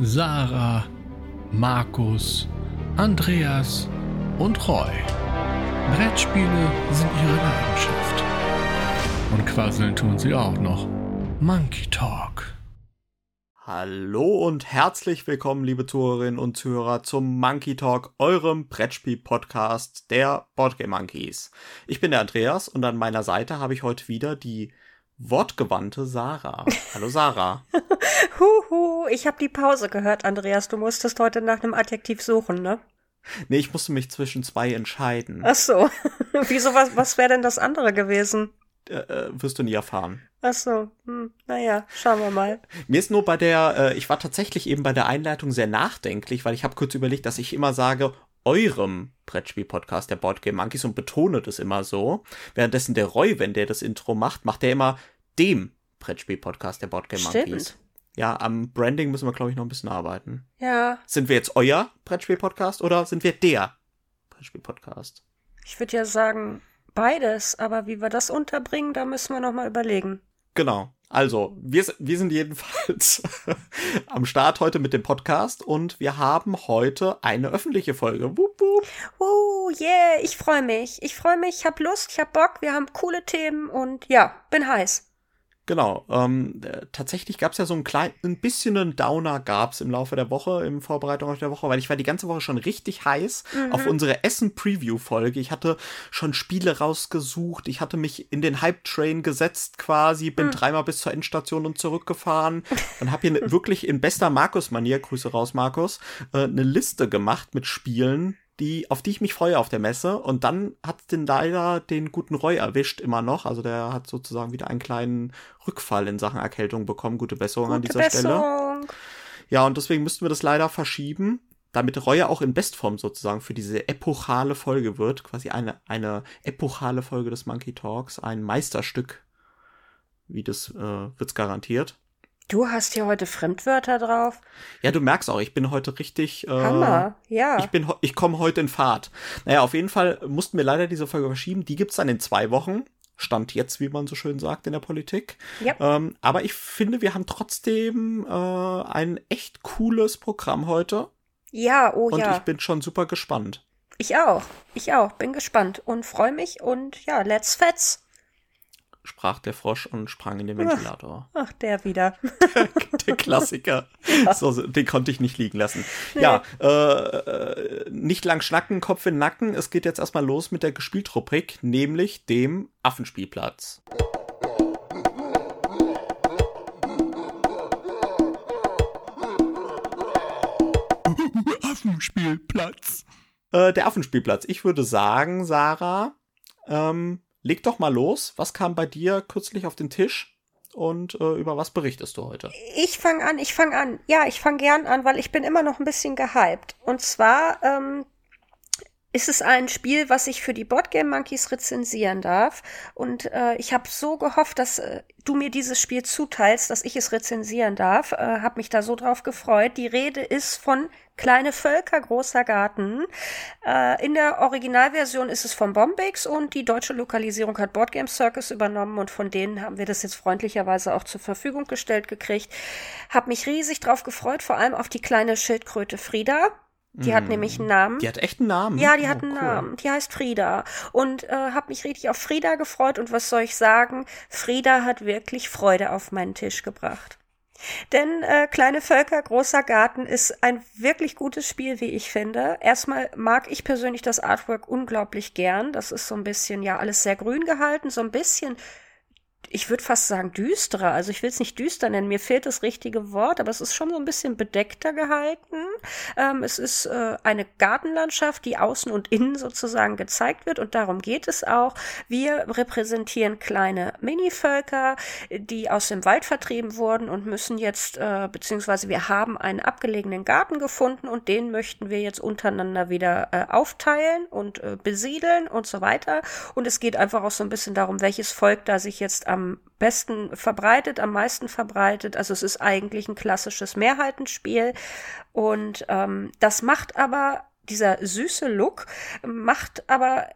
Sarah, Markus, Andreas und Roy. Brettspiele sind ihre Leidenschaft. Und quasseln tun sie auch noch. Monkey Talk. Hallo und herzlich willkommen, liebe Zuhörerinnen und Zuhörer, zum Monkey Talk, eurem Brettspiel-Podcast der Boardgame Monkeys. Ich bin der Andreas und an meiner Seite habe ich heute wieder die wortgewandte Sarah. Hallo Sarah. Huhu, ich habe die Pause gehört, Andreas. Du musstest heute nach einem Adjektiv suchen, ne? Nee, ich musste mich zwischen zwei entscheiden. Ach so. Wieso, was, was wäre denn das andere gewesen? Äh, äh, wirst du nie erfahren. Ach so, hm, naja, schauen wir mal. Mir ist nur bei der, äh, ich war tatsächlich eben bei der Einleitung sehr nachdenklich, weil ich habe kurz überlegt, dass ich immer sage, eurem Brettspiel-Podcast der Boardgame Monkeys und betone das immer so. Währenddessen der Roy, wenn der das Intro macht, macht der immer dem Brettspiel-Podcast der Boardgame Monkeys. Ja, am Branding müssen wir, glaube ich, noch ein bisschen arbeiten. Ja. Sind wir jetzt euer Brettspiel-Podcast oder sind wir der Brettspiel-Podcast? Ich würde ja sagen, beides, aber wie wir das unterbringen, da müssen wir noch mal überlegen. Genau. Also, wir, wir sind jedenfalls am Start heute mit dem Podcast und wir haben heute eine öffentliche Folge. Wup, wup. Uh, yeah, ich freue mich. Ich freue mich, ich habe Lust, ich habe Bock, wir haben coole Themen und ja, bin heiß. Genau. Ähm, äh, tatsächlich gab es ja so ein klein, ein bisschen einen Downer gab's im Laufe der Woche, im Vorbereitung auf der Woche, weil ich war die ganze Woche schon richtig heiß Mhm. auf unsere Essen-Preview-Folge. Ich hatte schon Spiele rausgesucht, ich hatte mich in den Hype-Train gesetzt quasi, bin dreimal bis zur Endstation und zurückgefahren und habe hier ne- wirklich in bester Markus-Manier, Grüße raus, Markus, äh, eine Liste gemacht mit Spielen, die, auf die ich mich freue auf der Messe. Und dann hat den leider den guten Roy erwischt, immer noch. Also der hat sozusagen wieder einen kleinen Rückfall in Sachen Erkältung bekommen. Gute Besserung an Gute dieser Stelle. Besserung. Ja, und deswegen müssten wir das leider verschieben, damit Roy auch in Bestform sozusagen für diese epochale Folge wird. Quasi eine, eine epochale Folge des Monkey Talks, ein Meisterstück, wie das äh, wird's garantiert. Du hast hier heute Fremdwörter drauf. Ja, du merkst auch, ich bin heute richtig. Äh, Hammer, ja. Ich bin, ich komme heute in Fahrt. Naja, auf jeden Fall mussten wir leider diese Folge verschieben. Die gibt's dann in zwei Wochen. Stand jetzt, wie man so schön sagt in der Politik. Ja. Ähm, aber ich finde, wir haben trotzdem äh, ein echt cooles Programm heute. ja, oh Und ja. ich bin schon super gespannt. Ich auch. Ich auch. Bin gespannt und freue mich und ja, let's fetz. Sprach der Frosch und sprang in den Ventilator. Ach, der wieder. der Klassiker. So, den konnte ich nicht liegen lassen. Ja, äh, äh, nicht lang schnacken, Kopf in den Nacken. Es geht jetzt erstmal los mit der Gespieltrubrik, nämlich dem Affenspielplatz. Affenspielplatz. Äh, der Affenspielplatz. Ich würde sagen, Sarah, ähm, leg doch mal los. Was kam bei dir kürzlich auf den Tisch? Und äh, über was berichtest du heute? Ich fange an, ich fange an. Ja, ich fange gern an, weil ich bin immer noch ein bisschen gehypt. Und zwar ähm, ist es ein Spiel, was ich für die Boardgame Monkeys rezensieren darf. Und äh, ich habe so gehofft, dass äh, du mir dieses Spiel zuteilst, dass ich es rezensieren darf. Äh, habe mich da so drauf gefreut. Die Rede ist von Kleine Völker, großer Garten. Äh, in der Originalversion ist es von Bombix und die deutsche Lokalisierung hat Boardgame Circus übernommen und von denen haben wir das jetzt freundlicherweise auch zur Verfügung gestellt gekriegt. Hab mich riesig drauf gefreut, vor allem auf die kleine Schildkröte Frieda. Die hat nämlich einen Namen. Die hat echt einen Namen. Ja, die Oh, hat einen cool. Namen. Die heißt Frieda. Und äh, habe mich richtig auf Frieda gefreut. Und was soll ich sagen? Frieda hat wirklich Freude auf meinen Tisch gebracht. Denn äh, Kleine Völker, großer Garten ist ein wirklich gutes Spiel, wie ich finde. Erstmal mag ich persönlich das Artwork unglaublich gern. Das ist so ein bisschen, ja, alles sehr grün gehalten, so ein bisschen ich würde fast sagen düsterer. Also ich will es nicht düster nennen, mir fehlt das richtige Wort, aber es ist schon so ein bisschen bedeckter gehalten. Ähm, es ist äh, eine Gartenlandschaft, die außen und innen sozusagen gezeigt wird und darum geht es auch. Wir repräsentieren kleine Minivölker, die aus dem Wald vertrieben wurden und müssen jetzt, äh, beziehungsweise wir haben einen abgelegenen Garten gefunden und den möchten wir jetzt untereinander wieder äh, aufteilen und äh, besiedeln und so weiter. Und es geht einfach auch so ein bisschen darum, welches Volk da sich jetzt am besten verbreitet, am meisten verbreitet. Also es ist eigentlich ein klassisches Mehrheitenspiel. Und ähm, das macht aber, dieser süße Look, macht aber,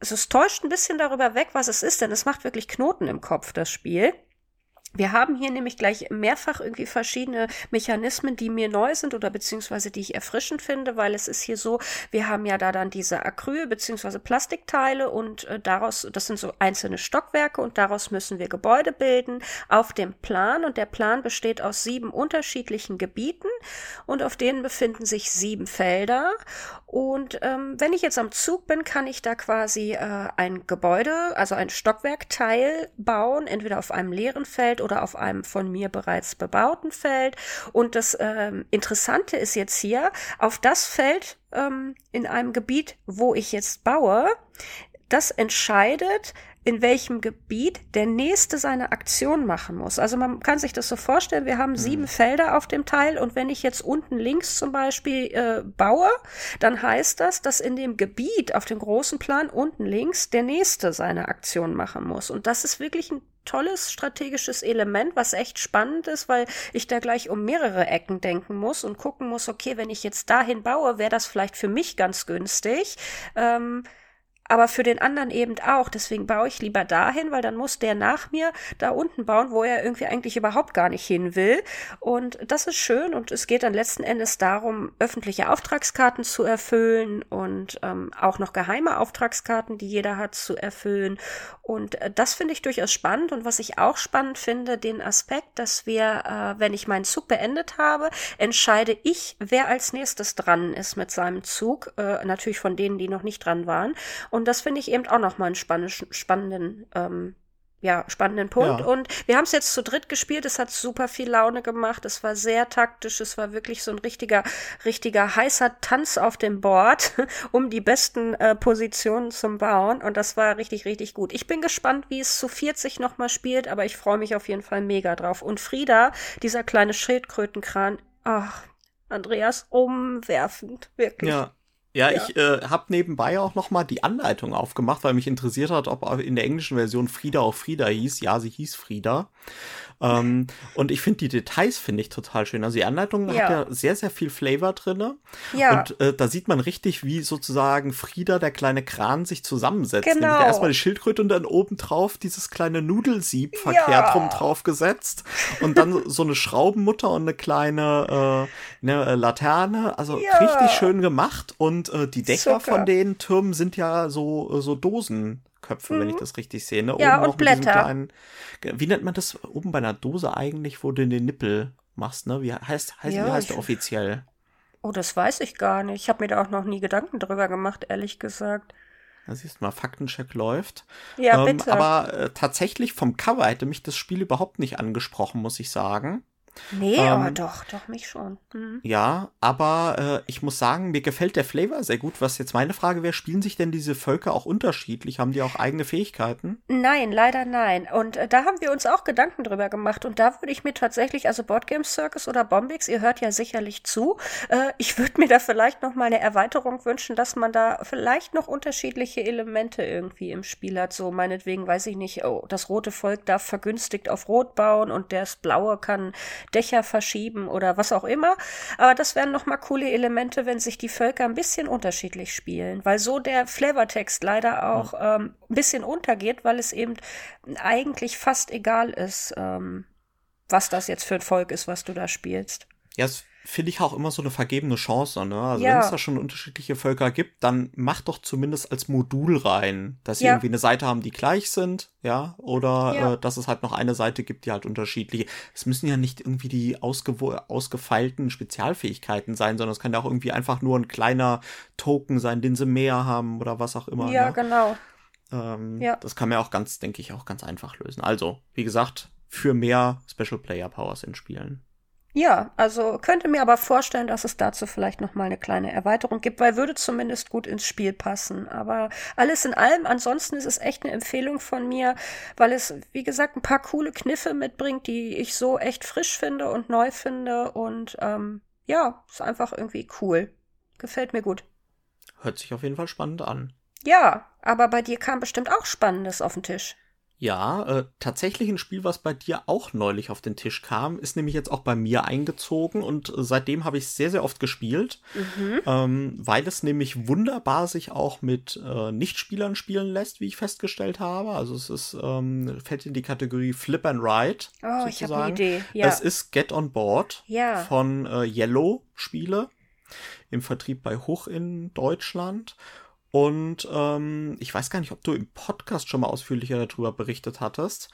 also es täuscht ein bisschen darüber weg, was es ist, denn es macht wirklich Knoten im Kopf, das Spiel. Wir haben hier nämlich gleich mehrfach irgendwie verschiedene Mechanismen, die mir neu sind oder beziehungsweise die ich erfrischend finde, weil es ist hier so, wir haben ja da dann diese Acryl beziehungsweise Plastikteile und äh, daraus, das sind so einzelne Stockwerke und daraus müssen wir Gebäude bilden auf dem Plan und der Plan besteht aus sieben unterschiedlichen Gebieten und auf denen befinden sich sieben Felder und ähm, wenn ich jetzt am Zug bin, kann ich da quasi äh, ein Gebäude, also ein Stockwerkteil bauen, entweder auf einem leeren Feld oder auf einem von mir bereits bebauten Feld. Und das ähm, Interessante ist jetzt hier, auf das Feld ähm, in einem Gebiet, wo ich jetzt baue, das entscheidet, in welchem Gebiet der Nächste seine Aktion machen muss. Also man kann sich das so vorstellen, wir haben sieben mhm. Felder auf dem Teil und wenn ich jetzt unten links zum Beispiel äh, baue, dann heißt das, dass in dem Gebiet auf dem großen Plan unten links der Nächste seine Aktion machen muss. Und das ist wirklich ein tolles strategisches Element, was echt spannend ist, weil ich da gleich um mehrere Ecken denken muss und gucken muss, okay, wenn ich jetzt dahin baue, wäre das vielleicht für mich ganz günstig. Ähm, aber für den anderen eben auch. Deswegen baue ich lieber dahin, weil dann muss der nach mir da unten bauen, wo er irgendwie eigentlich überhaupt gar nicht hin will. Und das ist schön und es geht dann letzten Endes darum, öffentliche Auftragskarten zu erfüllen und ähm, auch noch geheime Auftragskarten, die jeder hat, zu erfüllen. Und äh, das finde ich durchaus spannend. Und was ich auch spannend finde, den Aspekt, dass wir, äh, wenn ich meinen Zug beendet habe, entscheide ich, wer als nächstes dran ist mit seinem Zug. Äh, natürlich von denen, die noch nicht dran waren. Das finde ich eben auch nochmal einen spannenden, ähm, ja, spannenden Punkt. Ja. Und wir haben es jetzt zu dritt gespielt. Es hat super viel Laune gemacht. Es war sehr taktisch. Es war wirklich so ein richtiger, richtiger heißer Tanz auf dem Board, um die besten äh, Positionen zum Bauen. Und das war richtig, richtig gut. Ich bin gespannt, wie es zu 40 nochmal spielt, aber ich freue mich auf jeden Fall mega drauf. Und Frieda, dieser kleine Schildkrötenkran, ach, Andreas, umwerfend, wirklich. Ja, ja, ja. ich äh, habe nebenbei auch noch mal die Anleitung aufgemacht, weil mich interessiert hat, ob in der englischen Version Frieda auch Frieda hieß. Ja, sie hieß Frieda. Ähm, und ich finde die Details finde ich total schön. Also die Anleitung ja. hat ja sehr, sehr viel Flavor drinne. Ja. Und äh, da sieht man richtig, wie sozusagen Frieda, der kleine Kran, sich zusammensetzt. Genau. Nämlich erstmal die Schildkröte und dann oben drauf dieses kleine Nudelsieb verkehrt ja. rum drauf gesetzt. Und dann so eine Schraubenmutter und eine kleine äh, eine Laterne. Also richtig schön gemacht. Und äh, die Dächer Zucker. von den Türmen sind ja so, so Dosen. Köpfe, mhm. wenn ich mhm. das richtig sehe. Ne? Ja, Oben und Blätter. Kleinen, wie nennt man das oben bei einer Dose eigentlich, wo du den Nippel machst? Ne? Wie heißt, heißt, ja, wie heißt der offiziell? Oh, das weiß ich gar nicht. Ich habe mir da auch noch nie Gedanken drüber gemacht, ehrlich gesagt. Da siehst du mal, Faktencheck läuft. Ja, ähm, bitte. Aber äh, tatsächlich vom Cover hätte mich das Spiel überhaupt nicht angesprochen, muss ich sagen. Nee, ähm, aber doch, doch, mich schon. Mhm. Ja, aber äh, ich muss sagen, mir gefällt der Flavor sehr gut. Was jetzt meine Frage wäre, spielen sich denn diese Völker auch unterschiedlich? Haben die auch eigene Fähigkeiten? Nein, leider nein. Und äh, da haben wir uns auch Gedanken drüber gemacht. Und da würde ich mir tatsächlich, also Boardgame Circus oder Bombix, ihr hört ja sicherlich zu, äh, ich würde mir da vielleicht noch mal eine Erweiterung wünschen, dass man da vielleicht noch unterschiedliche Elemente irgendwie im Spiel hat. So meinetwegen, weiß ich nicht, oh, das rote Volk darf vergünstigt auf Rot bauen und das blaue kann Dächer verschieben oder was auch immer. Aber das wären nochmal coole Elemente, wenn sich die Völker ein bisschen unterschiedlich spielen, weil so der Flavortext leider auch ähm, ein bisschen untergeht, weil es eben eigentlich fast egal ist, ähm, was das jetzt für ein Volk ist, was du da spielst. Ja, es finde ich auch immer so eine vergebene Chance. Ne? Also ja. wenn es da schon unterschiedliche Völker gibt, dann mach doch zumindest als Modul rein, dass sie ja. irgendwie eine Seite haben, die gleich sind, ja, oder ja. Äh, dass es halt noch eine Seite gibt, die halt unterschiedliche. Es müssen ja nicht irgendwie die ausgefeilten Spezialfähigkeiten sein, sondern es kann ja auch irgendwie einfach nur ein kleiner Token sein, den sie mehr haben oder was auch immer. Ja, ne? genau. Ähm, ja. Das kann man ja auch ganz, denke ich, auch ganz einfach lösen. Also, wie gesagt, für mehr Special Player Powers in Spielen. Ja, also könnte mir aber vorstellen, dass es dazu vielleicht noch mal eine kleine Erweiterung gibt, weil würde zumindest gut ins Spiel passen. Aber alles in allem, ansonsten ist es echt eine Empfehlung von mir, weil es, wie gesagt, ein paar coole Kniffe mitbringt, die ich so echt frisch finde und neu finde. Und ähm, ja, ist einfach irgendwie cool. Gefällt mir gut. Hört sich auf jeden Fall spannend an. Ja, aber bei dir kam bestimmt auch Spannendes auf den Tisch. Ja, äh, tatsächlich ein Spiel, was bei dir auch neulich auf den Tisch kam, ist nämlich jetzt auch bei mir eingezogen und äh, seitdem habe ich es sehr, sehr oft gespielt, mhm. ähm, weil es nämlich wunderbar sich auch mit äh, Nichtspielern spielen lässt, wie ich festgestellt habe. Also es ist, ähm, fällt in die Kategorie Flip and Ride. Oh, sozusagen. ich habe eine Idee. Ja. Es ist Get on Board ja. von äh, Yellow Spiele im Vertrieb bei Hoch in Deutschland. Und ähm, ich weiß gar nicht, ob du im Podcast schon mal ausführlicher darüber berichtet hattest.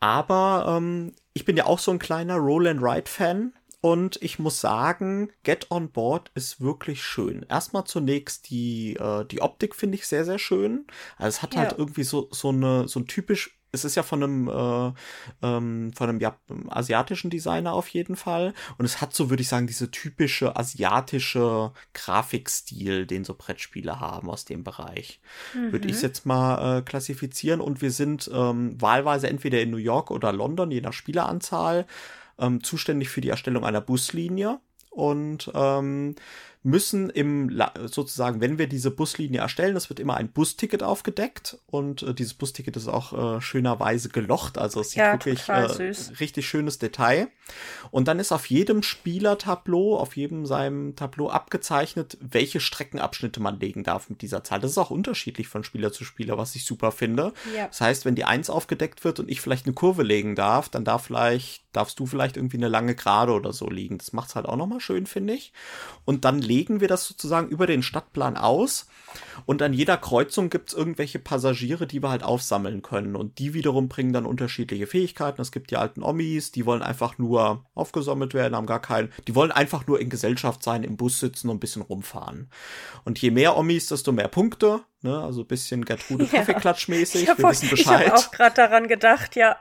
Aber ähm, ich bin ja auch so ein kleiner Roll and Ride Fan. Und ich muss sagen, Get on Board ist wirklich schön. Erstmal zunächst die, äh, die Optik finde ich sehr, sehr schön. Also es hat halt ja. halt irgendwie so, so eine, so ein typisch es ist ja von einem, äh, ähm, von einem ja, asiatischen Designer auf jeden Fall. Und es hat so, würde ich sagen, diese typische asiatische Grafikstil, den so Brettspiele haben aus dem Bereich. Mhm. Würde ich es jetzt mal äh, klassifizieren. Und wir sind ähm, wahlweise entweder in New York oder London, je nach Spieleranzahl, ähm, zuständig für die Erstellung einer Buslinie. Und ähm, müssen im sozusagen, wenn wir diese Buslinie erstellen, es wird immer ein Busticket aufgedeckt und äh, dieses Busticket ist auch äh, schönerweise gelocht, also es sieht ja, wirklich äh, richtig schönes Detail. Und dann ist auf jedem Spielertableau, auf jedem seinem Tableau abgezeichnet, welche Streckenabschnitte man legen darf mit dieser Zahl. Das ist auch unterschiedlich von Spieler zu Spieler, was ich super finde. Ja. Das heißt, wenn die Eins aufgedeckt wird und ich vielleicht eine Kurve legen darf, dann darf vielleicht darfst du vielleicht irgendwie eine lange Gerade oder so liegen. Das macht's halt auch nochmal schön, finde ich. Und dann legen wir das sozusagen über den Stadtplan aus. Und an jeder Kreuzung gibt's irgendwelche Passagiere, die wir halt aufsammeln können. Und die wiederum bringen dann unterschiedliche Fähigkeiten. Es gibt die alten Omis, die wollen einfach nur aufgesammelt werden, haben gar keinen. Die wollen einfach nur in Gesellschaft sein, im Bus sitzen und ein bisschen rumfahren. Und je mehr Omis, desto mehr Punkte. Ne, also ein bisschen Gertrude ja. Kaffeeklatschmäßig. Wir wissen Bescheid. Ich habe auch gerade daran gedacht, ja.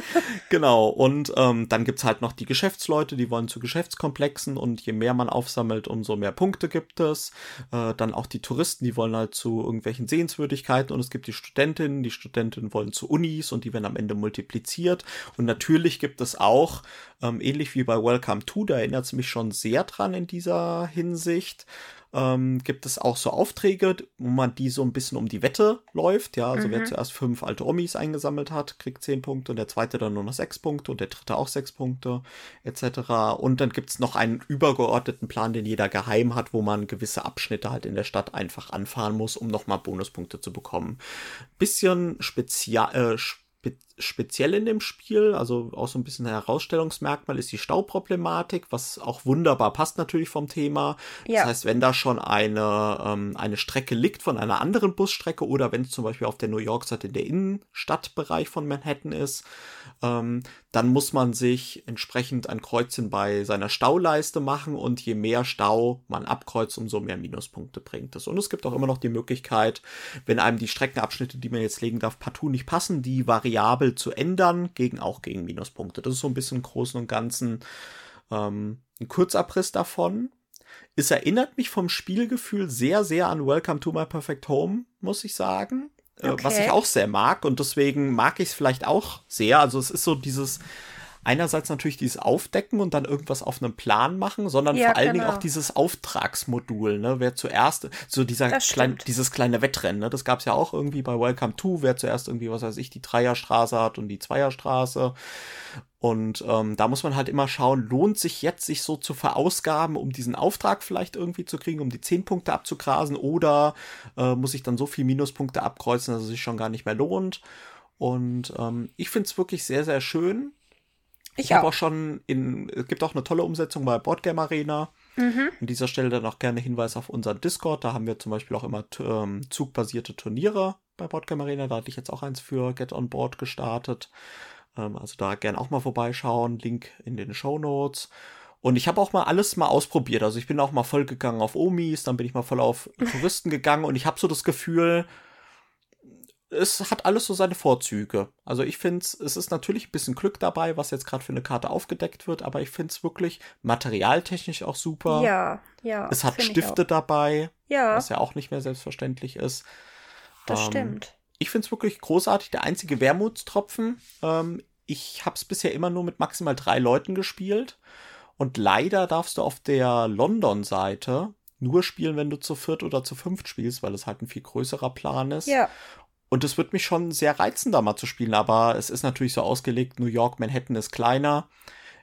genau. Und ähm, dann gibt's halt noch die Geschäftsleute, die wollen zu Geschäftskomplexen und je mehr man aufsammelt, umso mehr Punkte gibt es. Äh, dann auch die Touristen, die wollen halt zu irgendwelchen Sehenswürdigkeiten und es gibt die Studentinnen, die Studentinnen wollen zu Unis und die werden am Ende multipliziert. Und natürlich gibt es auch, ähm, ähnlich wie bei Welcome to, da erinnert es mich schon sehr dran in dieser Hinsicht, ähm, gibt es auch so Aufträge, wo man die so ein bisschen um die Wette läuft. Ja, also mhm. wer zuerst fünf alte Omis eingesammelt hat, kriegt zehn Punkte und der zweite dann nur noch sechs Punkte und der dritte auch sechs Punkte, etc. Und dann gibt es noch einen übergeordneten Plan, den jeder geheim hat, wo man gewisse Abschnitte halt in der Stadt einfach anfahren muss, um nochmal Bonuspunkte zu bekommen. Bisschen spezial, äh, speziell in dem Spiel, also auch so ein bisschen ein Herausstellungsmerkmal ist die Stauproblematik, was auch wunderbar passt natürlich vom Thema. Ja. Das heißt, wenn da schon eine, ähm, eine Strecke liegt von einer anderen Busstrecke oder wenn es zum Beispiel auf der New York Seite in der Innenstadtbereich von Manhattan ist, ähm, dann muss man sich entsprechend ein Kreuzchen bei seiner Stauleiste machen und je mehr Stau man abkreuzt, umso mehr Minuspunkte bringt es. Und es gibt auch immer noch die Möglichkeit, wenn einem die Streckenabschnitte, die man jetzt legen darf, partout nicht passen, die Variable zu ändern, gegen auch gegen Minuspunkte. Das ist so ein bisschen im Großen und Ganzen ähm, ein Kurzabriss davon. Es erinnert mich vom Spielgefühl sehr, sehr an Welcome to My Perfect Home, muss ich sagen. Äh, okay. was ich auch sehr mag und deswegen mag ich es vielleicht auch sehr. Also es ist so dieses einerseits natürlich dieses Aufdecken und dann irgendwas auf einem Plan machen, sondern ja, vor allen genau. Dingen auch dieses Auftragsmodul, ne? Wer zuerst, so dieser klein, dieses kleine Wettrennen, ne? Das gab es ja auch irgendwie bei Welcome to, wer zuerst irgendwie, was weiß ich, die Dreierstraße hat und die Zweierstraße. Und ähm, da muss man halt immer schauen, lohnt sich jetzt, sich so zu verausgaben, um diesen Auftrag vielleicht irgendwie zu kriegen, um die 10 Punkte abzugrasen, oder äh, muss ich dann so viel Minuspunkte abkreuzen, dass es sich schon gar nicht mehr lohnt. Und ähm, ich finde es wirklich sehr, sehr schön. Ich, ich habe auch schon in, es gibt auch eine tolle Umsetzung bei Boardgame Arena. Mhm. An dieser Stelle dann auch gerne Hinweis auf unseren Discord. Da haben wir zum Beispiel auch immer ähm, zugbasierte Turniere bei Boardgame Arena. Da hatte ich jetzt auch eins für Get on Board gestartet. Ähm, also da gerne auch mal vorbeischauen. Link in den Show Notes. Und ich habe auch mal alles mal ausprobiert. Also ich bin auch mal voll gegangen auf Omis, dann bin ich mal voll auf Touristen gegangen und ich habe so das Gefühl, es hat alles so seine Vorzüge. Also ich finde es, es ist natürlich ein bisschen Glück dabei, was jetzt gerade für eine Karte aufgedeckt wird, aber ich finde es wirklich materialtechnisch auch super. Ja, ja. Es hat Stifte dabei, ja. was ja auch nicht mehr selbstverständlich ist. Das ähm, stimmt. Ich finde es wirklich großartig. Der einzige Wermutstropfen, ähm, ich habe es bisher immer nur mit maximal drei Leuten gespielt. Und leider darfst du auf der London-Seite nur spielen, wenn du zu viert oder zu fünft spielst, weil es halt ein viel größerer Plan ist. Ja. Und es wird mich schon sehr reizen, da mal zu spielen, aber es ist natürlich so ausgelegt, New York, Manhattan ist kleiner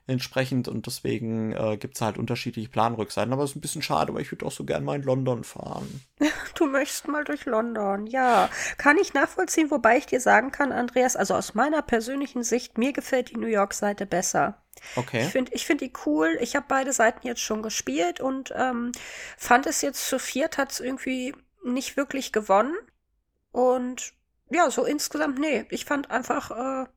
entsprechend und deswegen äh, gibt es halt unterschiedliche Planrückseiten. Aber es ist ein bisschen schade, weil ich würde auch so gern mal in London fahren. Du möchtest mal durch London, ja. Kann ich nachvollziehen, wobei ich dir sagen kann, Andreas, also aus meiner persönlichen Sicht, mir gefällt die New York-Seite besser. Okay. Ich finde ich find die cool. Ich habe beide Seiten jetzt schon gespielt und ähm, fand es jetzt zu viert hat es irgendwie nicht wirklich gewonnen. Und ja, so insgesamt, nee, ich fand einfach äh,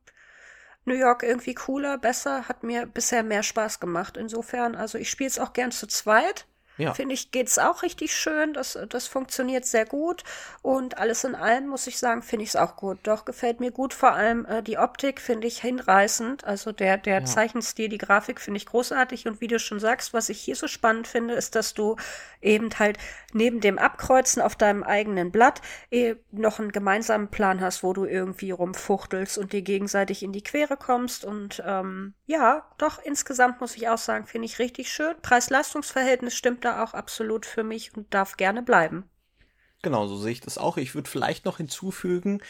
New York irgendwie cooler, besser, hat mir bisher mehr Spaß gemacht. Insofern, also ich spiele es auch gern zu zweit. Ja. Finde ich, geht es auch richtig schön. Das, das funktioniert sehr gut. Und alles in allem, muss ich sagen, finde ich es auch gut. Doch, gefällt mir gut. Vor allem äh, die Optik finde ich hinreißend. Also der, der ja. Zeichenstil, die Grafik finde ich großartig. Und wie du schon sagst, was ich hier so spannend finde, ist, dass du eben halt neben dem Abkreuzen auf deinem eigenen Blatt eh noch einen gemeinsamen Plan hast, wo du irgendwie rumfuchtelst und dir gegenseitig in die Quere kommst. Und ähm, ja, doch, insgesamt muss ich auch sagen, finde ich richtig schön. Preis-Leistungs-Verhältnis stimmt da auch absolut für mich und darf gerne bleiben. Genau, so sehe ich das auch. Ich würde vielleicht noch hinzufügen,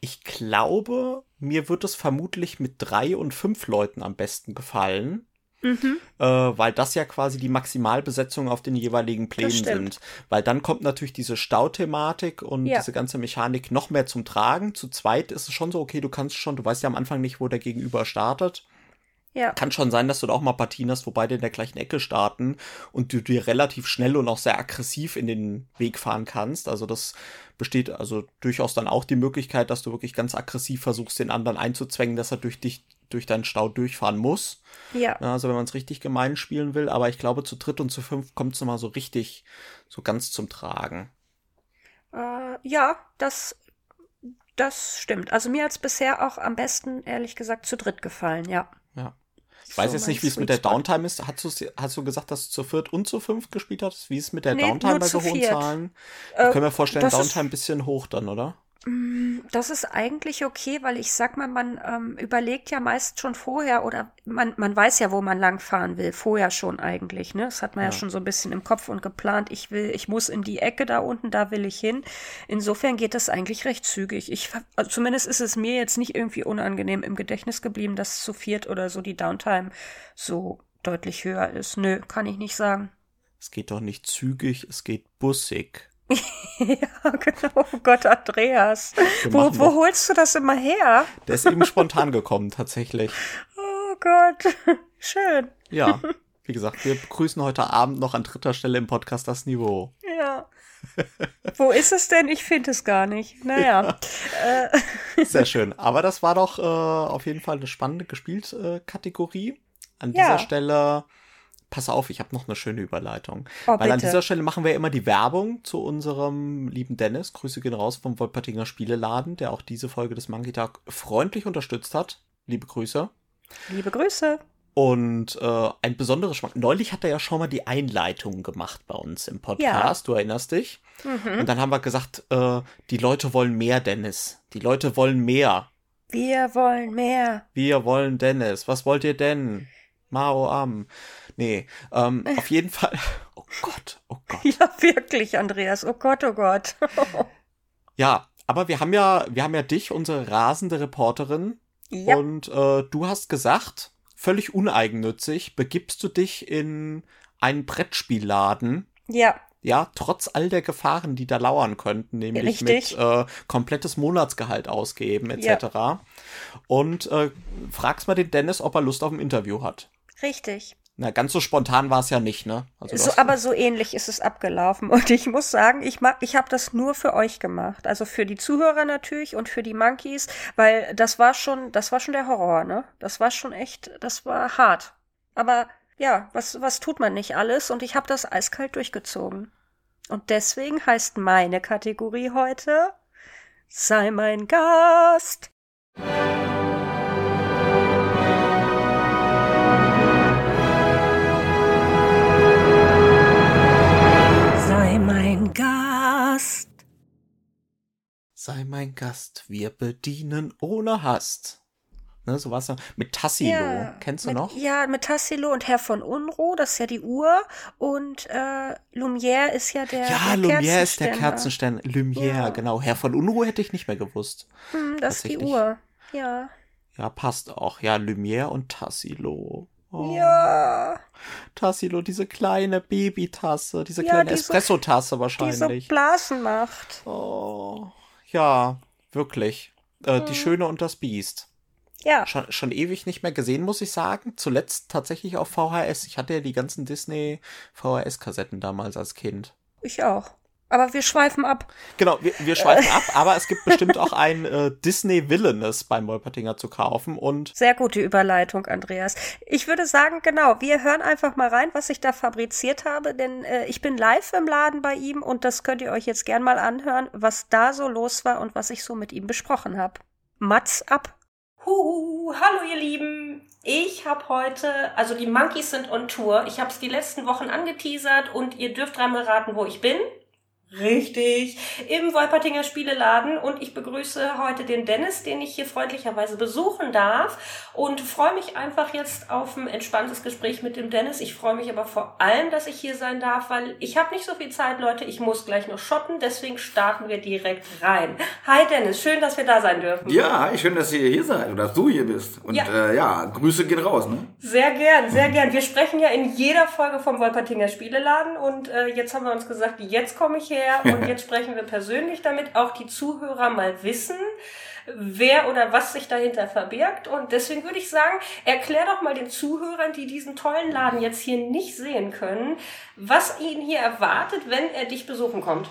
ich glaube, mir wird es vermutlich mit drei und fünf Leuten am besten gefallen. Mhm. Äh, weil das ja quasi die Maximalbesetzung auf den jeweiligen Plänen sind. Weil dann kommt natürlich diese Stauthematik und ja. diese ganze Mechanik noch mehr zum Tragen. Zu zweit ist es schon so, okay, du kannst schon, du weißt ja am Anfang nicht, wo der Gegenüber startet. Ja. Kann schon sein, dass du da auch mal Partien hast, wo beide in der gleichen Ecke starten und du dir relativ schnell und auch sehr aggressiv in den Weg fahren kannst. Also das besteht also durchaus dann auch die Möglichkeit, dass du wirklich ganz aggressiv versuchst, den anderen einzuzwängen, dass er durch dich, durch deinen Stau durchfahren muss. Ja. Also wenn man es richtig gemein spielen will, aber ich glaube, zu dritt und zu fünf kommt es nochmal so richtig, so ganz zum Tragen. Äh, ja, das, das stimmt. Also mir hat es bisher auch am besten, ehrlich gesagt, zu dritt gefallen, ja. Ja. Ich weiß so jetzt nicht, wie es mit der Downtime ist. Hast du, hast du gesagt, dass du zu viert und zu fünf gespielt hast? Wie ist es mit der nee, Downtime bei so hohen Zahlen? Äh, können wir vorstellen, Downtime ein bisschen hoch dann, oder? Mm, das ist eigentlich okay, weil ich sag mal, man ähm, überlegt ja meist schon vorher oder man, man weiß ja, wo man langfahren will, vorher schon eigentlich. Ne? Das hat man ja. ja schon so ein bisschen im Kopf und geplant. Ich will, ich muss in die Ecke da unten, da will ich hin. Insofern geht das eigentlich recht zügig. Ich, also zumindest ist es mir jetzt nicht irgendwie unangenehm im Gedächtnis geblieben, dass zu viert oder so die Downtime so deutlich höher ist. Nö, kann ich nicht sagen. Es geht doch nicht zügig, es geht bussig. ja, genau. Oh Gott, Andreas. Wo, wo holst du das immer her? Der ist eben spontan gekommen, tatsächlich. Oh Gott. Schön. Ja. Wie gesagt, wir begrüßen heute Abend noch an dritter Stelle im Podcast das Niveau. Ja. Wo ist es denn? Ich finde es gar nicht. Naja. Ja. Äh. Sehr schön. Aber das war doch äh, auf jeden Fall eine spannende Gespielt-Kategorie. Äh, an dieser ja. Stelle pass auf, ich habe noch eine schöne Überleitung. Oh, Weil bitte. an dieser Stelle machen wir immer die Werbung zu unserem lieben Dennis. Grüße gehen raus vom Wolpertinger Spieleladen, der auch diese Folge des Monkey Tag freundlich unterstützt hat. Liebe Grüße. Liebe Grüße. Und äh, ein besonderes Schmack. Neulich hat er ja schon mal die Einleitung gemacht bei uns im Podcast, ja. du erinnerst dich. Mhm. Und dann haben wir gesagt, äh, die Leute wollen mehr, Dennis. Die Leute wollen mehr. Wir wollen mehr. Wir wollen Dennis. Was wollt ihr denn? Mao Am. Nee, ähm, auf jeden Fall. Oh Gott, oh Gott. Ja, wirklich, Andreas. Oh Gott, oh Gott. ja, aber wir haben ja, wir haben ja dich, unsere rasende Reporterin. Ja. Und äh, du hast gesagt, völlig uneigennützig, begibst du dich in einen Brettspielladen. Ja. Ja, trotz all der Gefahren, die da lauern könnten, nämlich Richtig. mit äh, komplettes Monatsgehalt ausgeben, etc. Ja. Und äh, fragst mal den Dennis, ob er Lust auf ein Interview hat. Richtig. Na, ganz so spontan war es ja nicht, ne? Also so, aber so ähnlich ist es abgelaufen. Und ich muss sagen, ich, mag, ich habe das nur für euch gemacht. Also für die Zuhörer natürlich und für die Monkeys, weil das war schon, das war schon der Horror, ne? Das war schon echt, das war hart. Aber ja, was, was tut man nicht alles? Und ich habe das eiskalt durchgezogen. Und deswegen heißt meine Kategorie heute Sei mein Gast. Gast. Sei mein Gast, wir bedienen ohne Hast. Ne, so was mit Tassilo. Ja, Kennst du mit, noch? Ja, mit Tassilo und Herr von Unruh, das ist ja die Uhr. Und äh, Lumière ist ja der. Ja, der Lumière ist der Kerzenstern. Lumière, ja. genau. Herr von Unruh hätte ich nicht mehr gewusst. Hm, das ist die Uhr. Ja. Ja, passt auch. Ja, Lumière und Tassilo. Oh. Ja. Tassilo, diese kleine Babytasse, diese ja, kleine Espresso-Tasse wahrscheinlich. Die so Blasen macht. Oh. Ja, wirklich. Äh, hm. Die Schöne und das Biest. Ja. Schon, schon ewig nicht mehr gesehen, muss ich sagen. Zuletzt tatsächlich auf VHS. Ich hatte ja die ganzen Disney VHS-Kassetten damals als Kind. Ich auch. Aber wir schweifen ab. Genau, wir, wir schweifen ab, aber es gibt bestimmt auch ein äh, Disney Villainous beim Wolpertinger zu kaufen und. Sehr gute Überleitung, Andreas. Ich würde sagen, genau, wir hören einfach mal rein, was ich da fabriziert habe, denn äh, ich bin live im Laden bei ihm und das könnt ihr euch jetzt gern mal anhören, was da so los war und was ich so mit ihm besprochen habe. Mats ab. Huhu, hallo ihr Lieben. Ich habe heute, also die Monkeys sind on Tour. Ich habe es die letzten Wochen angeteasert und ihr dürft dreimal raten, wo ich bin. Richtig, im Wolpertinger Spieleladen und ich begrüße heute den Dennis, den ich hier freundlicherweise besuchen darf und freue mich einfach jetzt auf ein entspanntes Gespräch mit dem Dennis. Ich freue mich aber vor allem, dass ich hier sein darf, weil ich habe nicht so viel Zeit, Leute. Ich muss gleich noch shotten, deswegen starten wir direkt rein. Hi Dennis, schön, dass wir da sein dürfen. Ja, hi, schön, dass ihr hier seid oder dass du hier bist. Und ja, äh, ja Grüße gehen raus. Ne? Sehr gern, sehr gern. Wir sprechen ja in jeder Folge vom Wolpertinger Spieleladen und äh, jetzt haben wir uns gesagt, jetzt komme ich her her und jetzt sprechen wir persönlich, damit auch die Zuhörer mal wissen, wer oder was sich dahinter verbirgt. Und deswegen würde ich sagen, erklär doch mal den Zuhörern, die diesen tollen Laden jetzt hier nicht sehen können, was ihn hier erwartet, wenn er dich besuchen kommt.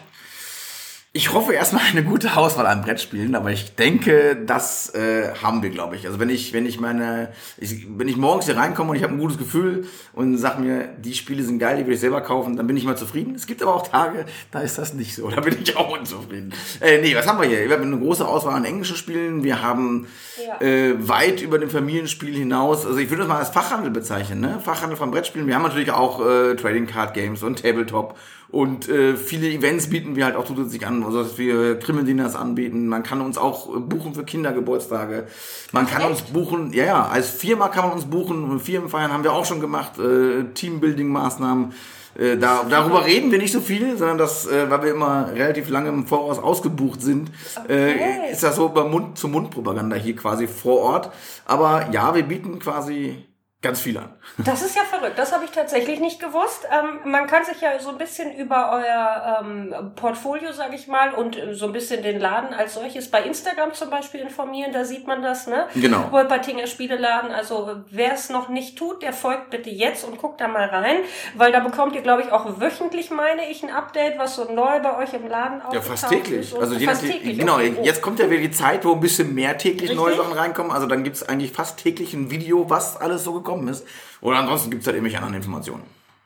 Ich hoffe erstmal eine gute Auswahl an Brettspielen, aber ich denke, das äh, haben wir, glaube ich. Also wenn ich, wenn ich meine, ich, wenn ich morgens hier reinkomme und ich habe ein gutes Gefühl und sag mir, die Spiele sind geil, die will ich selber kaufen, dann bin ich mal zufrieden. Es gibt aber auch Tage, da ist das nicht so. Da bin ich auch unzufrieden. Äh, nee, was haben wir hier? Wir haben eine große Auswahl an englischen Spielen. Wir haben ja. äh, weit über dem Familienspiel hinaus. Also ich würde das mal als Fachhandel bezeichnen, ne? Fachhandel von Brettspielen. Wir haben natürlich auch äh, Trading Card Games und Tabletop und äh, viele Events bieten wir halt auch zusätzlich an, also dass wir Krimi-Dinners anbieten. Man kann uns auch buchen für Kindergeburtstage. Man kann uns buchen, ja, ja, als Firma kann man uns buchen. Und Firmenfeiern haben wir auch schon gemacht, äh, Teambuilding-Maßnahmen. Äh, da, darüber reden wir nicht so viel, sondern das, äh, weil wir immer relativ lange im Voraus ausgebucht sind, äh, okay. äh, ist das so über Mund zu Mund Propaganda hier quasi vor Ort. Aber ja, wir bieten quasi ganz viel an. Das ist ja verrückt. Das habe ich tatsächlich nicht gewusst. Ähm, man kann sich ja so ein bisschen über euer ähm, Portfolio, sage ich mal, und so ein bisschen den Laden als solches bei Instagram zum Beispiel informieren. Da sieht man das, ne? Genau. Wolpertinger Spieleladen. Also wer es noch nicht tut, der folgt bitte jetzt und guckt da mal rein, weil da bekommt ihr, glaube ich, auch wöchentlich, meine ich, ein Update, was so neu bei euch im Laden Ja, fast täglich. Also fast täglich. Genau. Okay. Jetzt kommt ja wieder die Zeit, wo ein bisschen mehr täglich Richtig? neue Sachen reinkommen. Also dann gibt's eigentlich fast täglich ein Video, was alles so gekommen ist. Oder ansonsten gibt es halt irgendwelche anderen Informationen.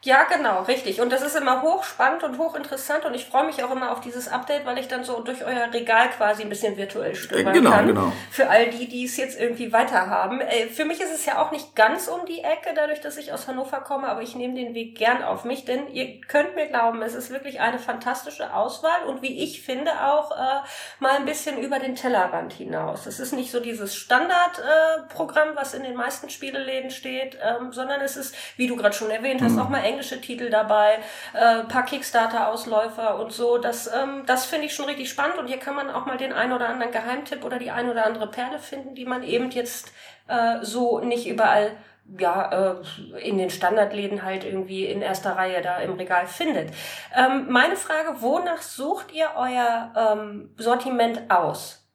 Ja, genau, richtig. Und das ist immer hochspannend und hochinteressant und ich freue mich auch immer auf dieses Update, weil ich dann so durch euer Regal quasi ein bisschen virtuell stöbern äh, genau, kann. Genau. Für all die, die es jetzt irgendwie weiter haben. Äh, für mich ist es ja auch nicht ganz um die Ecke, dadurch, dass ich aus Hannover komme, aber ich nehme den Weg gern auf mich, denn ihr könnt mir glauben, es ist wirklich eine fantastische Auswahl und wie ich finde auch äh, mal ein bisschen über den Tellerrand hinaus. Es ist nicht so dieses Standardprogramm, äh, was in den meisten Spieleläden steht, ähm, sondern es ist, wie du gerade schon erwähnt hast, mhm. auch mal englische Titel dabei, äh, paar Kickstarter-Ausläufer und so. Das, ähm, das finde ich schon richtig spannend und hier kann man auch mal den ein oder anderen Geheimtipp oder die ein oder andere Perle finden, die man eben jetzt äh, so nicht überall ja, äh, in den Standardläden halt irgendwie in erster Reihe da im Regal findet. Ähm, meine Frage, wonach sucht ihr euer ähm, Sortiment aus?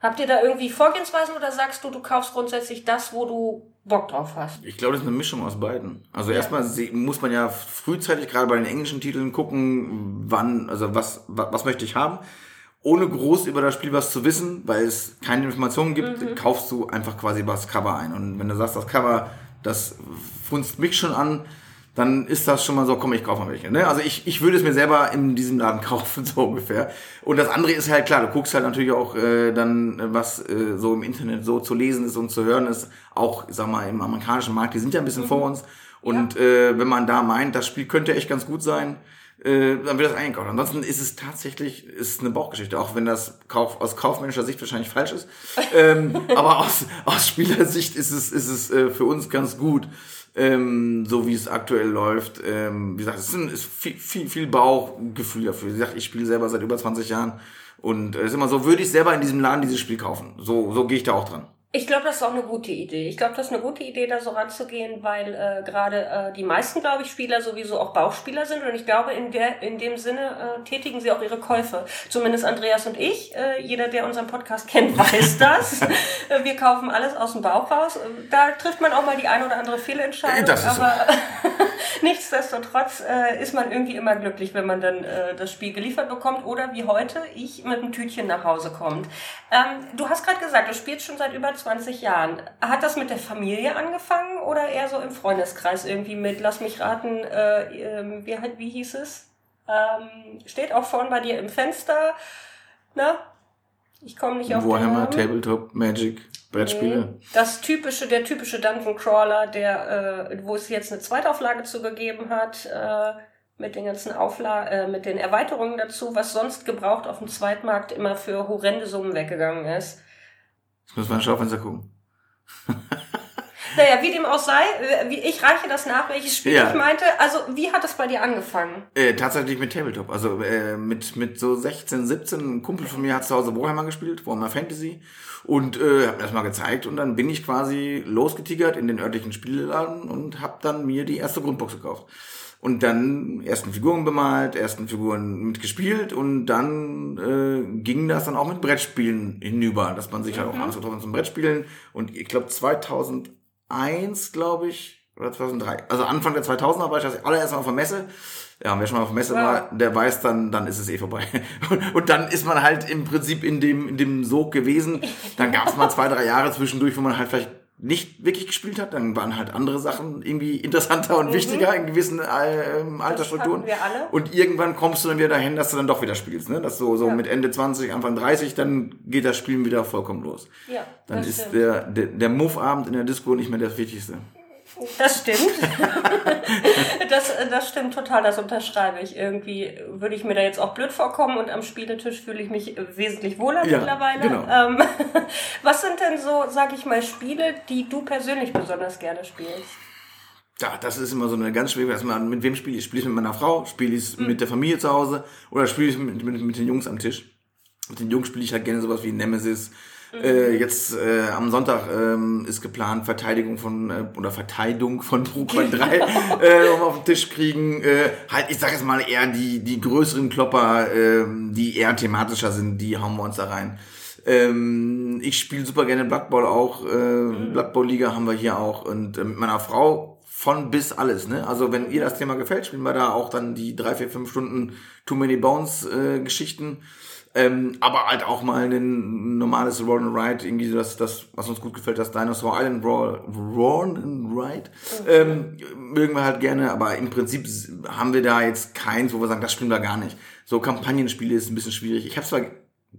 Habt ihr da irgendwie Vorgehensweisen oder sagst du, du kaufst grundsätzlich das, wo du Bock drauf hast? Ich glaube, das ist eine Mischung aus beiden. Also ja. erstmal muss man ja frühzeitig gerade bei den englischen Titeln gucken, wann, also was, was, was möchte ich haben. Ohne groß über das Spiel was zu wissen, weil es keine Informationen gibt, mhm. kaufst du einfach quasi das Cover ein. Und wenn du sagst, das Cover, das funzt mich schon an, dann ist das schon mal so, komm, ich kaufe mal welche. Ne? Also ich, ich würde es mir selber in diesem Laden kaufen, so ungefähr. Und das andere ist halt klar, du guckst halt natürlich auch äh, dann, was äh, so im Internet so zu lesen ist und zu hören ist. Auch, sag mal, im amerikanischen Markt, die sind ja ein bisschen mhm. vor uns. Und ja. äh, wenn man da meint, das Spiel könnte echt ganz gut sein, äh, dann wird das eingekauft. Ansonsten ist es tatsächlich ist eine Bauchgeschichte, auch wenn das Kauf, aus kaufmännischer Sicht wahrscheinlich falsch ist. ähm, aber aus, aus Spielersicht ist es, ist es äh, für uns ganz gut, ähm, so wie es aktuell läuft. Ähm, wie gesagt, es ist, ein, ist viel, viel, viel Bauchgefühl dafür. Wie gesagt, ich spiele selber seit über 20 Jahren und es äh, ist immer so, würde ich selber in diesem Laden dieses Spiel kaufen. So, so gehe ich da auch dran. Ich glaube, das ist auch eine gute Idee. Ich glaube, das ist eine gute Idee, da so ranzugehen, weil äh, gerade äh, die meisten, glaube ich, Spieler sowieso auch Bauchspieler sind. Und ich glaube, in, der, in dem Sinne äh, tätigen sie auch ihre Käufe. Zumindest Andreas und ich. Äh, jeder, der unseren Podcast kennt, weiß das. Äh, wir kaufen alles aus dem Bauch raus. Da trifft man auch mal die ein oder andere Fehlentscheidung. Das ist aber so. nichtsdestotrotz äh, ist man irgendwie immer glücklich, wenn man dann äh, das Spiel geliefert bekommt oder wie heute ich mit einem Tütchen nach Hause kommt. Ähm, du hast gerade gesagt, du spielst schon seit über 20 Jahren. Hat das mit der Familie angefangen oder eher so im Freundeskreis irgendwie mit, lass mich raten, äh, äh, wie, wie hieß es? Ähm, steht auch vorne bei dir im Fenster. Na? Ich komme nicht auf Warhammer, den Namen. Tabletop, Magic, Brettspiele. Nee, das typische, der typische Dungeon Crawler, der, äh, wo es jetzt eine Zweitauflage zugegeben hat, äh, mit den ganzen Aufla äh, mit den Erweiterungen dazu, was sonst gebraucht auf dem Zweitmarkt immer für horrende Summen weggegangen ist. Jetzt muss man ins Schaufenster gucken. Naja, wie dem auch sei, äh, ich reiche das nach, welches Spiel ja. ich meinte. Also, wie hat das bei dir angefangen? Äh, tatsächlich mit Tabletop. Also äh, mit, mit so 16, 17, ein Kumpel von mir hat zu Hause Warhammer gespielt, Warhammer Fantasy. Und äh, hat mir das mal gezeigt und dann bin ich quasi losgetigert in den örtlichen Spielladen und habe dann mir die erste Grundbox gekauft und dann ersten Figuren bemalt, ersten Figuren mitgespielt und dann äh, ging das dann auch mit Brettspielen hinüber, dass man sich halt auch mhm. abends getroffen zum Brettspielen und ich glaube 2001, glaube ich, oder 2003, also Anfang der 2000er war ich das allererste Mal auf der Messe. Ja, wer schon mal auf Messe ja. war, der weiß dann, dann ist es eh vorbei. Und dann ist man halt im Prinzip in dem, in dem Sog gewesen. Dann gab es mal zwei, drei Jahre zwischendurch, wo man halt vielleicht nicht wirklich gespielt hat, dann waren halt andere Sachen irgendwie interessanter und mhm. wichtiger in gewissen äh, Altersstrukturen. Und irgendwann kommst du dann wieder dahin, dass du dann doch wieder spielst, ne? Dass so so ja. mit Ende 20, Anfang 30, dann geht das Spielen wieder vollkommen los. Ja, dann ist der, der der Move-Abend in der Disco nicht mehr das Wichtigste. Das stimmt. das, das stimmt total, das unterschreibe ich. Irgendwie würde ich mir da jetzt auch blöd vorkommen und am Spieletisch fühle ich mich wesentlich wohler ja, mittlerweile. Genau. Ähm, was sind denn so, sag ich mal, Spiele, die du persönlich besonders gerne spielst? Ja, das ist immer so eine ganz schwierige, dass man, mit wem spiele ich? Spiele ich mit meiner Frau? Spiele ich mhm. mit der Familie zu Hause? Oder spiele ich mit, mit, mit den Jungs am Tisch? Mit den Jungs spiele ich halt gerne sowas wie Nemesis, äh, jetzt äh, am Sonntag ähm, ist geplant Verteidigung von äh, oder Verteidigung von Brooklyn 3 äh, um auf den Tisch kriegen. Äh, halt, ich sag jetzt mal eher die die größeren Klopper, äh, die eher thematischer sind, die hauen wir uns da rein. Ähm, ich spiele super gerne Blood Bowl auch. Äh, mhm. Blood Bowl Liga haben wir hier auch und äh, mit meiner Frau von bis alles, ne? Also wenn ihr das Thema gefällt, spielen wir da auch dann die drei, vier, fünf Stunden Too Many Bones äh, Geschichten. Ähm, aber halt auch mal ein normales Roll and Ride, irgendwie das, das, was uns gut gefällt, das Dinosaur Island Roll, Roll and Ride, okay. ähm, mögen wir halt gerne, aber im Prinzip haben wir da jetzt keins, wo wir sagen, das spielen wir gar nicht. So Kampagnenspiele ist ein bisschen schwierig. Ich habe zwar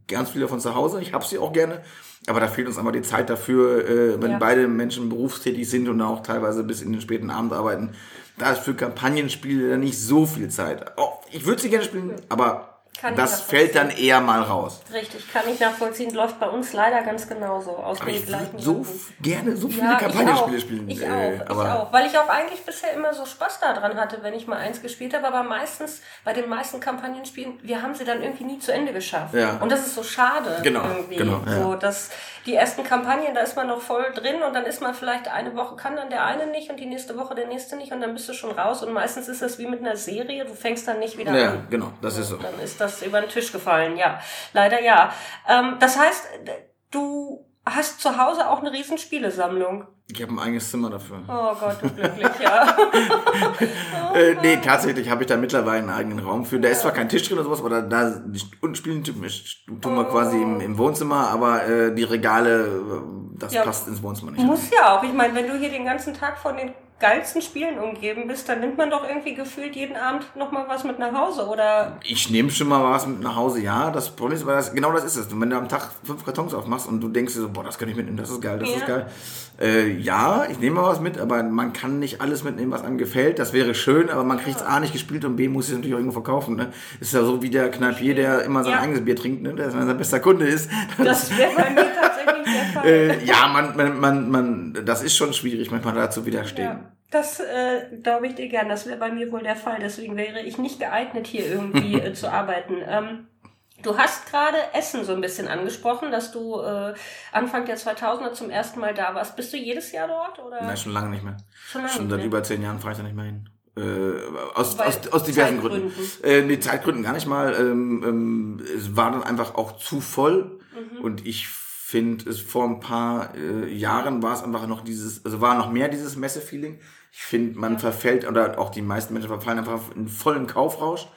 ganz viele von zu Hause, ich habe sie auch gerne, aber da fehlt uns einfach die Zeit dafür, äh, wenn ja. beide Menschen berufstätig sind und auch teilweise bis in den späten Abend arbeiten. Da ist für Kampagnenspiele nicht so viel Zeit. Oh, ich würde sie gerne spielen, aber kann das fällt dann eher mal raus. Richtig, kann ich nachvollziehen. Läuft bei uns leider ganz genauso. Aus aber ich gleichen so gerne so viele ja, Kampagnenspiele spielen. Ich äh, auch, aber ich auch. Weil ich auch eigentlich bisher immer so Spaß daran hatte, wenn ich mal eins gespielt habe. Aber meistens, bei den meisten Kampagnenspielen, wir haben sie dann irgendwie nie zu Ende geschafft. Ja. Und das ist so schade. Genau, irgendwie. genau. Ja. So, dass die ersten Kampagnen, da ist man noch voll drin und dann ist man vielleicht eine Woche, kann dann der eine nicht und die nächste Woche der nächste nicht und dann bist du schon raus. Und meistens ist das wie mit einer Serie. Du fängst dann nicht wieder ja, an. genau, das ist so. Dann ist das über den Tisch gefallen, ja. Leider ja. Ähm, das heißt, du hast zu Hause auch eine riesen Spielesammlung. Ich habe ein eigenes Zimmer dafür. Oh Gott, du glücklich, ja. oh äh, nee, tatsächlich habe ich da mittlerweile einen eigenen Raum für. Da ist zwar kein Tisch drin oder sowas, aber da, unten spielen tun wir quasi im, im, Wohnzimmer, aber äh, die Regale, äh, das ja, passt ins Wohnzimmer nicht. Muss ja auch. Ich meine, wenn du hier den ganzen Tag von den geilsten Spielen umgeben bist, dann nimmt man doch irgendwie gefühlt jeden Abend nochmal was mit nach Hause, oder? Ich nehme schon mal was mit nach Hause, ja. Das Problem ist, aber das, genau das ist es. Wenn du am Tag fünf Kartons aufmachst und du denkst dir so, boah, das kann ich mitnehmen, das ist geil, das Ja. ist geil. Äh, ja, ich nehme mal was mit, aber man kann nicht alles mitnehmen, was einem gefällt. Das wäre schön, aber man kriegt es A nicht gespielt und B muss es natürlich auch irgendwo verkaufen. Ne? Ist ja so wie der Kneipier, der immer sein Ja. eigenes Bier trinkt, ne? der sein bester Kunde ist. Das wäre bei mir tatsächlich der Fall. äh, ja, man, man, man, man, das ist schon schwierig, manchmal da zu widerstehen. Ja, das äh, glaube ich dir gern. Das wäre bei mir wohl der Fall. Deswegen wäre ich nicht geeignet, hier irgendwie äh, zu arbeiten. Ähm, du hast gerade Essen so ein bisschen angesprochen, dass du äh, Anfang der 2000er zum ersten Mal da warst. Bist du jedes Jahr dort? Oder? Nein, schon lange nicht mehr. Schon lange Schon seit mehr. über zehn Jahren fahre ich da nicht mehr hin. Äh, aus, Weil aus, aus diversen Gründen. Äh, nee, Zeitgründen gar nicht mal. Ähm, ähm, es war dann einfach auch zu voll. Mhm. Und ich finde, es vor ein paar äh, Jahren war es einfach noch dieses, also war noch mehr dieses Messe-Feeling. Ich finde, man verfällt, oder auch die meisten Menschen verfallen einfach in vollen Kaufrausch.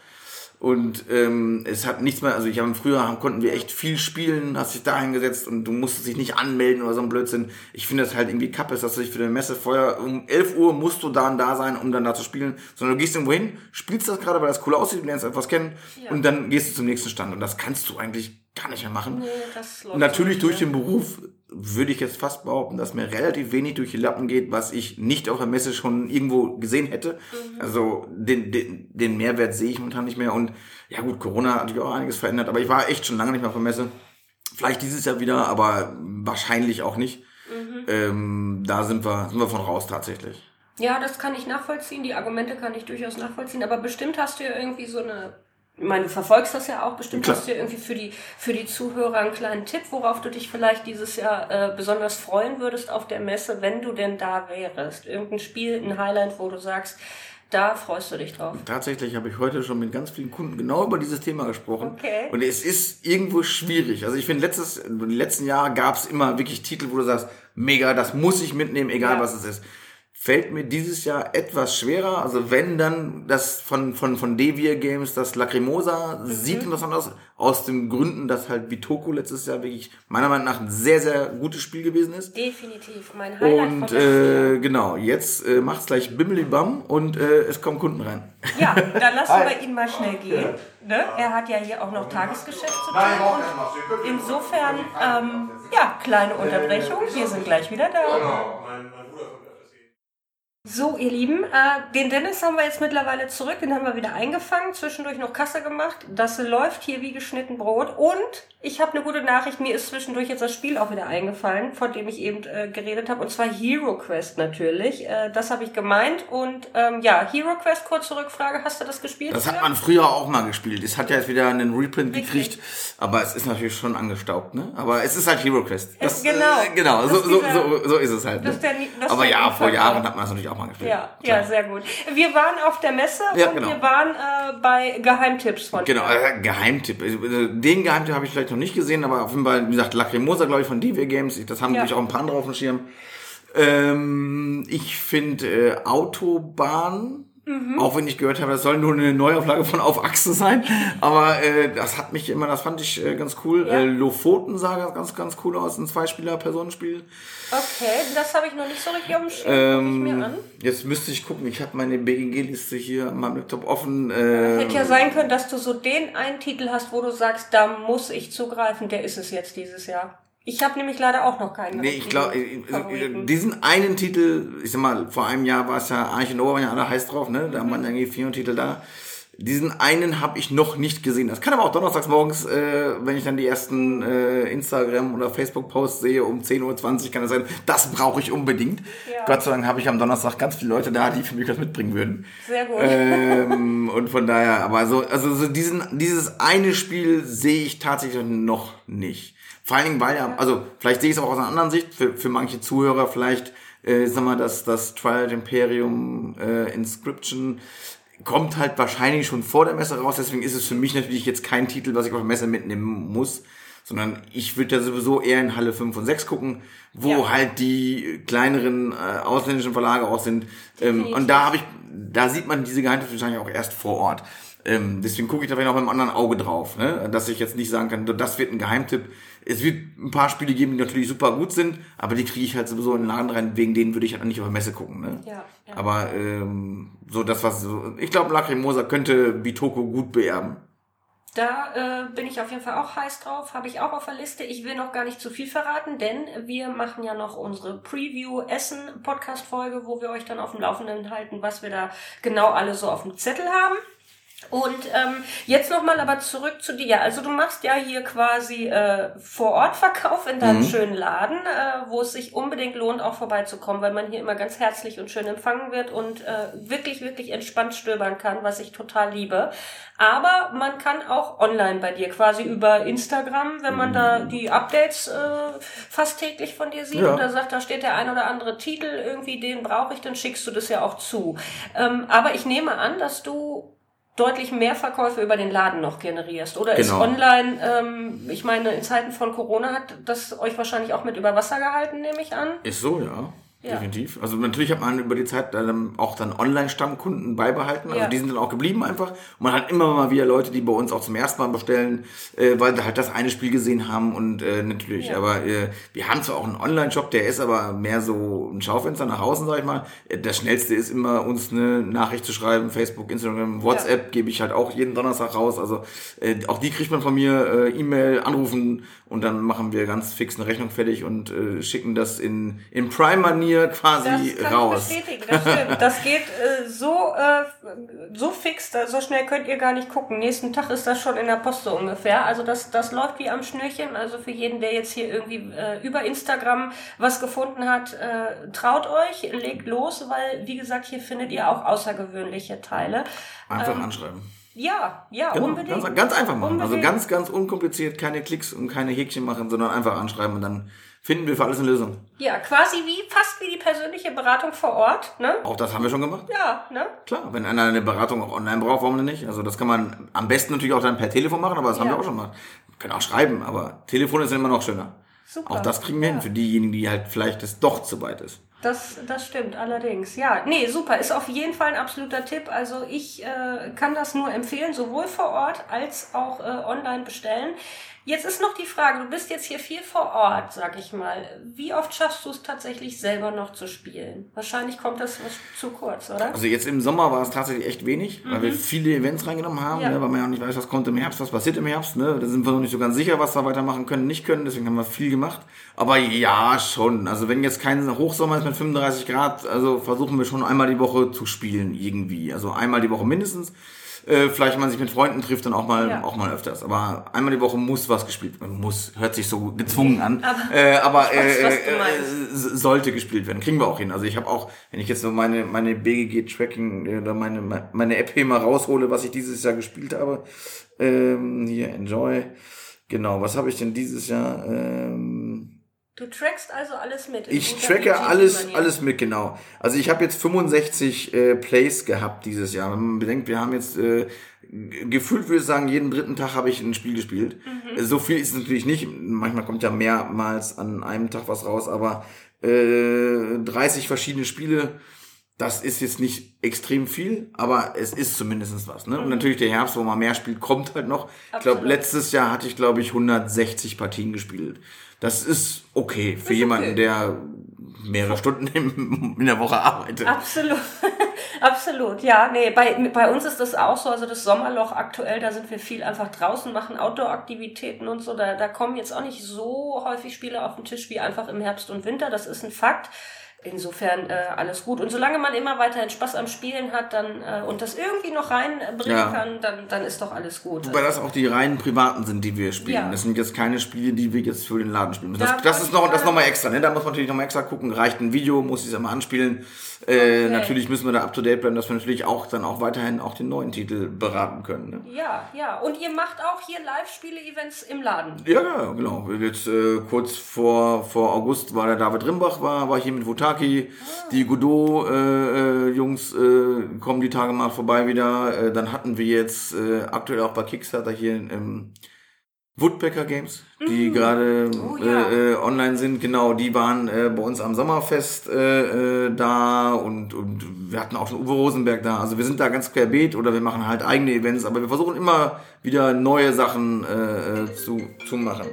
Und ähm, es hat nichts mehr, also ich habe früher haben- konnten wir echt viel spielen, hast dich da hingesetzt und du musstest dich nicht anmelden oder so ein Blödsinn. Ich finde das halt irgendwie kappes, dass du dich für eine Messe vorher um 11 Uhr musst du dann da sein, um dann da zu spielen, sondern du gehst irgendwo hin, spielst das gerade, weil das cool aussieht, du lernst etwas kennen Ja. und dann gehst du zum nächsten Stand und das kannst du eigentlich gar nicht mehr machen. Nee, das läuft natürlich durch nicht den Beruf würde ich jetzt fast behaupten, dass mir relativ wenig durch die Lappen geht, was ich nicht auf der Messe schon irgendwo gesehen hätte. Mhm. Also den, den, den Mehrwert sehe ich momentan nicht mehr. Und ja gut, Corona hat natürlich auch einiges verändert, aber ich war echt schon lange nicht mehr auf der Messe. Vielleicht dieses Jahr wieder, aber wahrscheinlich auch nicht. Mhm. Ähm, da sind wir, sind wir von raus tatsächlich. Ja, das kann ich nachvollziehen. Die Argumente kann ich durchaus nachvollziehen. Aber bestimmt hast du ja irgendwie so eine. Ich meine, du verfolgst das ja auch. Bestimmt Klar. hast du ja irgendwie für die, für die Zuhörer einen kleinen Tipp, worauf du dich vielleicht dieses Jahr äh, besonders freuen würdest auf der Messe, wenn du denn da wärst. Irgendein Spiel, ein Highlight, wo du sagst, da freust du dich drauf. Tatsächlich habe ich heute schon mit ganz vielen Kunden genau über dieses Thema gesprochen. Okay. Und es ist irgendwo schwierig. Also ich finde, letztes, die letzten Jahre gab es immer wirklich Titel, wo du sagst, mega, das muss ich mitnehmen, egal Ja. was es ist. Fällt mir dieses Jahr etwas schwerer. Also wenn dann das von, von, von Devir Games, das Lacrimosa, Mhm. sieht interessant aus. Aus den Gründen, dass halt Vitoko letztes Jahr wirklich meiner Meinung nach ein sehr, sehr gutes Spiel gewesen ist. Definitiv. Mein Highlight Und von äh, genau, jetzt äh, macht's gleich Bimmelibam und äh, es kommen Kunden rein. Ja, dann lassen wir ihn mal schnell gehen. Ne? Er hat ja hier auch noch Tagesgeschäft zu tun. Und insofern, ähm, ja, kleine Unterbrechung. Wir sind gleich wieder da. So, ihr Lieben, äh, den Dennis haben wir jetzt mittlerweile zurück, den haben wir wieder eingefangen, zwischendurch noch Kasse gemacht. Das läuft hier wie geschnitten Brot. Und ich habe eine gute Nachricht, mir ist zwischendurch jetzt das Spiel auch wieder eingefallen, von dem ich eben äh, geredet habe, und zwar Hero Quest natürlich. Äh, das habe ich gemeint. Und ähm, ja, Hero Quest, kurze Rückfrage, hast du das gespielt? Das hat man früher auch mal gespielt. Es hat ja jetzt wieder einen Reprint Richtig. gekriegt, aber es ist natürlich schon angestaubt, ne? Aber es ist halt Hero Quest. Das, Genau. Äh, genau, so, ist so, so, so ist es halt. Ne? der aber ja, vor. Jahren hat man es natürlich auch mal gespielt. Ja, Klar. ja, sehr gut. Wir waren auf der Messe Ja, und genau. wir waren äh, bei Geheimtipps von Genau, äh, Geheimtipp. Also, Den Geheimtipp habe ich vielleicht noch nicht gesehen, aber auf jeden Fall, wie gesagt, Lacrimosa, glaube ich, von DW Games. Das haben Ja. natürlich auch ein paar andere auf dem Schirm. Ähm, ich finde äh, Autobahn, Mhm. auch wenn ich gehört habe, das soll nur eine Neuauflage von Auf Achse sein. Aber äh, das hat mich immer, das fand ich äh, ganz cool. Ja. Äh, Lofoten sah ganz, ganz, ganz cool aus, ein Zweispieler-Personenspiel. Okay, das habe ich noch nicht so richtig auf dem Schirm. Guck ich mir Ähm, an. jetzt müsste ich gucken, ich habe meine BGG-Liste hier an meinem Laptop offen. Äh, Hätte ja sein können, dass du so den einen Titel hast, wo du sagst, da muss ich zugreifen, der ist es jetzt dieses Jahr. Ich habe nämlich leider auch noch keinen. Nee, ich glaube, richtigen Favoriten. diesen einen Titel, ich sag mal, vor einem Jahr war es ja Arch und Ober, waren ja alle heiß drauf, ne? Da waren irgendwie vier Titel da. Diesen einen habe ich noch nicht gesehen. Das kann aber auch donnerstags morgens, äh, wenn ich dann die ersten äh, Instagram- oder Facebook-Posts sehe, um 10.20 Uhr, kann es sein, das brauche ich unbedingt. Ja. Gott sei Dank habe ich am Donnerstag ganz viele Leute da, die für mich was mitbringen würden. Sehr gut. ähm, und von daher, aber so, also so diesen, dieses eine Spiel sehe ich tatsächlich noch nicht. Vor allen Dingen, weil ja, also vielleicht sehe ich es auch aus einer anderen Sicht, für, für manche Zuhörer vielleicht, äh, sag mal, dass das Twilight Imperium äh, Inscription kommt halt wahrscheinlich schon vor der Messe raus, deswegen ist es für mich natürlich jetzt kein Titel, was ich auf der Messe mitnehmen muss, sondern ich würde ja sowieso eher in Halle 5 und 6 gucken, wo Ja. halt die kleineren äh, ausländischen Verlage auch sind. Ähm, und da habe ich, da sieht man diese Geheimnisse wahrscheinlich auch erst vor Ort. Ähm, deswegen gucke ich da vielleicht auch mit einem anderen Auge drauf, ne? dass ich jetzt nicht sagen kann, das wird ein Geheimtipp. Es wird ein paar Spiele geben, die natürlich super gut sind, aber die kriege ich halt sowieso in den Laden rein, wegen denen würde ich halt nicht auf der Messe gucken. Ne? Ja, ja. Aber ähm, so das, was so, ich glaube, Lacrimosa könnte Bitoko gut beerben. Da äh, bin ich auf jeden Fall auch heiß drauf, habe ich auch auf der Liste. Ich will noch gar nicht zu viel verraten, denn wir machen ja noch unsere Preview-Essen-Podcast-Folge, wo wir euch dann auf dem Laufenden halten, was wir da genau alle so auf dem Zettel haben. Und ähm, jetzt nochmal aber zurück zu dir. Also du machst ja hier quasi äh, Vor-Ort-Verkauf in deinem Mhm. schönen Laden, äh, wo es sich unbedingt lohnt, auch vorbeizukommen, weil man hier immer ganz herzlich und schön empfangen wird und äh, wirklich, wirklich entspannt stöbern kann, was ich total liebe. Aber man kann auch online bei dir, quasi über Instagram, wenn man da die Updates äh, fast täglich von dir sieht Ja. und da sagt, da steht der ein oder andere Titel, irgendwie den brauche ich, dann schickst du das ja auch zu. Ähm, aber ich nehme an, dass du deutlich mehr Verkäufe über den Laden noch generierst. Oder ist Genau. online, ähm, ich meine, in Zeiten von Corona hat das euch wahrscheinlich auch mit über Wasser gehalten, nehme ich an. Ist so, ja. Ja. Definitiv. Also natürlich hat man über die Zeit dann auch dann Online-Stammkunden beibehalten. Also Ja. die sind dann auch geblieben einfach. Und man hat immer mal wieder Leute, die bei uns auch zum ersten Mal bestellen, äh, weil sie halt das eine Spiel gesehen haben und äh, natürlich. Ja. Aber äh, wir haben zwar auch einen Online-Shop, der ist aber mehr so ein Schaufenster nach außen, sag ich mal. Äh, Das Schnellste ist immer, uns eine Nachricht zu schreiben. Facebook, Instagram, WhatsApp gebe ich halt auch jeden Donnerstag raus. Also äh, auch die kriegt man von mir, äh, E-Mail, anrufen und dann machen wir ganz fix eine Rechnung fertig und äh, schicken das in, in Prime-Manier quasi Das kann raus. ich bestätigen, das stimmt. Das geht äh, so, äh, so fix, so schnell könnt ihr gar nicht gucken. Nächsten Tag ist das schon in der Post so ungefähr. Also das, das läuft wie am Schnürchen. Also für jeden, der jetzt hier irgendwie äh, über Instagram was gefunden hat, äh, traut euch, legt los, weil, wie gesagt, hier findet ihr auch außergewöhnliche Teile. Einfach anschreiben. Ja, ja, Genau, unbedingt. ganz, ganz einfach machen. Also Unbedingt. ganz, ganz unkompliziert, keine Klicks und keine Häkchen machen, sondern einfach anschreiben und dann finden wir für alles eine Lösung. Ja, quasi wie, fast wie die persönliche Beratung vor Ort, ne? Auch das haben wir schon gemacht. Ja, ne? Klar, wenn einer eine Beratung auch online braucht, warum denn nicht? Also das kann man am besten natürlich auch dann per Telefon machen, aber das haben Ja. wir auch schon gemacht. Wir können auch schreiben, aber Telefon ist immer noch schöner. Super. Auch das kriegen wir hin für diejenigen, die halt vielleicht es doch zu weit ist. Das, das stimmt allerdings. Ja, nee, super. Ist auf jeden Fall ein absoluter Tipp. Also ich äh, kann das nur empfehlen, sowohl vor Ort als auch äh, online bestellen. Jetzt ist noch die Frage, du bist jetzt hier viel vor Ort, sag ich mal. Wie oft schaffst du es tatsächlich selber noch zu spielen? Wahrscheinlich kommt das was zu kurz, oder? Also jetzt im Sommer war es tatsächlich echt wenig, weil wir viele Events reingenommen haben, Mhm. Ja. ne, weil man ja auch nicht weiß, was kommt im Herbst, was passiert im Herbst. Ne? Da sind wir noch nicht so ganz sicher, was wir weitermachen können, nicht können. Deswegen haben wir viel gemacht. Aber ja, schon. Also wenn jetzt kein Hochsommer ist mit 35 Grad, also versuchen wir schon einmal die Woche zu spielen irgendwie. Also einmal die Woche mindestens. Äh, vielleicht man sich mit Freunden trifft, dann auch mal, Ja. auch mal öfters. Aber einmal die Woche muss was gespielt werden. Muss, hört sich so gezwungen an. Aber- äh, aber weiß, äh, äh, äh, sollte gespielt werden. Kriegen wir auch hin. Also ich habe auch, wenn ich jetzt so meine, meine BGG-Tracking äh, oder meine, meine App hier mal raushole, was ich dieses Jahr gespielt habe. Ähm, hier, Enjoy. Genau, was habe ich denn dieses Jahr? Ähm, Du trackst also alles mit. ich tracke alles, alles mit, genau. Also ich habe jetzt 65 äh, Plays gehabt dieses Jahr. Wenn man bedenkt, wir haben jetzt äh, gefühlt, würde ich sagen, jeden dritten Tag habe ich ein Spiel gespielt. Mhm. Äh, So viel ist es natürlich nicht. Manchmal kommt ja mehrmals an einem Tag was raus, aber äh, 30 verschiedene Spiele, das ist jetzt nicht extrem viel, aber es ist zumindest was. Ne? Und natürlich der Herbst, wo man mehr spielt, kommt halt noch. Ich glaube, Absolut. letztes Jahr hatte ich, glaube ich, 160 Partien gespielt. Das ist okay für Ist jemanden, okay. der mehrere Stunden in der Woche arbeitet. Absolut, absolut. Ja, nee, bei, bei uns ist das auch so. Also das Sommerloch aktuell, da sind wir viel einfach draußen, machen Outdoor-Aktivitäten und so. Da, da kommen jetzt auch nicht so häufig Spiele auf den Tisch wie einfach im Herbst und Winter. Das ist ein Fakt. Insofern äh, alles gut. Und solange man immer weiterhin Spaß am Spielen hat dann äh, und das irgendwie noch reinbringen Ja. kann, dann, dann ist doch alles gut. Wobei das auch die reinen privaten sind, die wir spielen. Ja. Das sind jetzt keine Spiele, die wir jetzt für den Laden spielen. Da Das, das ist noch, das sagen- noch mal extra. Ne? Da muss man natürlich noch mal extra gucken. Reicht ein Video, muss ich es immer anspielen. Äh, Okay. Natürlich müssen wir da up to date bleiben, dass wir natürlich auch dann auch weiterhin auch den neuen Titel beraten können. Ne? Ja, ja. Und ihr macht auch hier Live-Spiele-Events im Laden. Ja, genau. Jetzt äh, kurz vor, vor August war der David Rimbach, war, war hier mit Wutaki. Die Godot-Jungs äh, kommen die Tage mal vorbei wieder. Äh, dann hatten wir jetzt äh, aktuell auch bei Kickstarter hier im Woodpecker Games, die mm. gerade oh, ja. äh, äh, online sind, genau, die waren äh, bei uns am Sommerfest äh, äh, da und, und wir hatten auch schon Uwe Rosenberg da. Also wir sind da ganz querbeet oder wir machen halt eigene Events, aber wir versuchen immer wieder neue Sachen äh, äh zu, zu machen.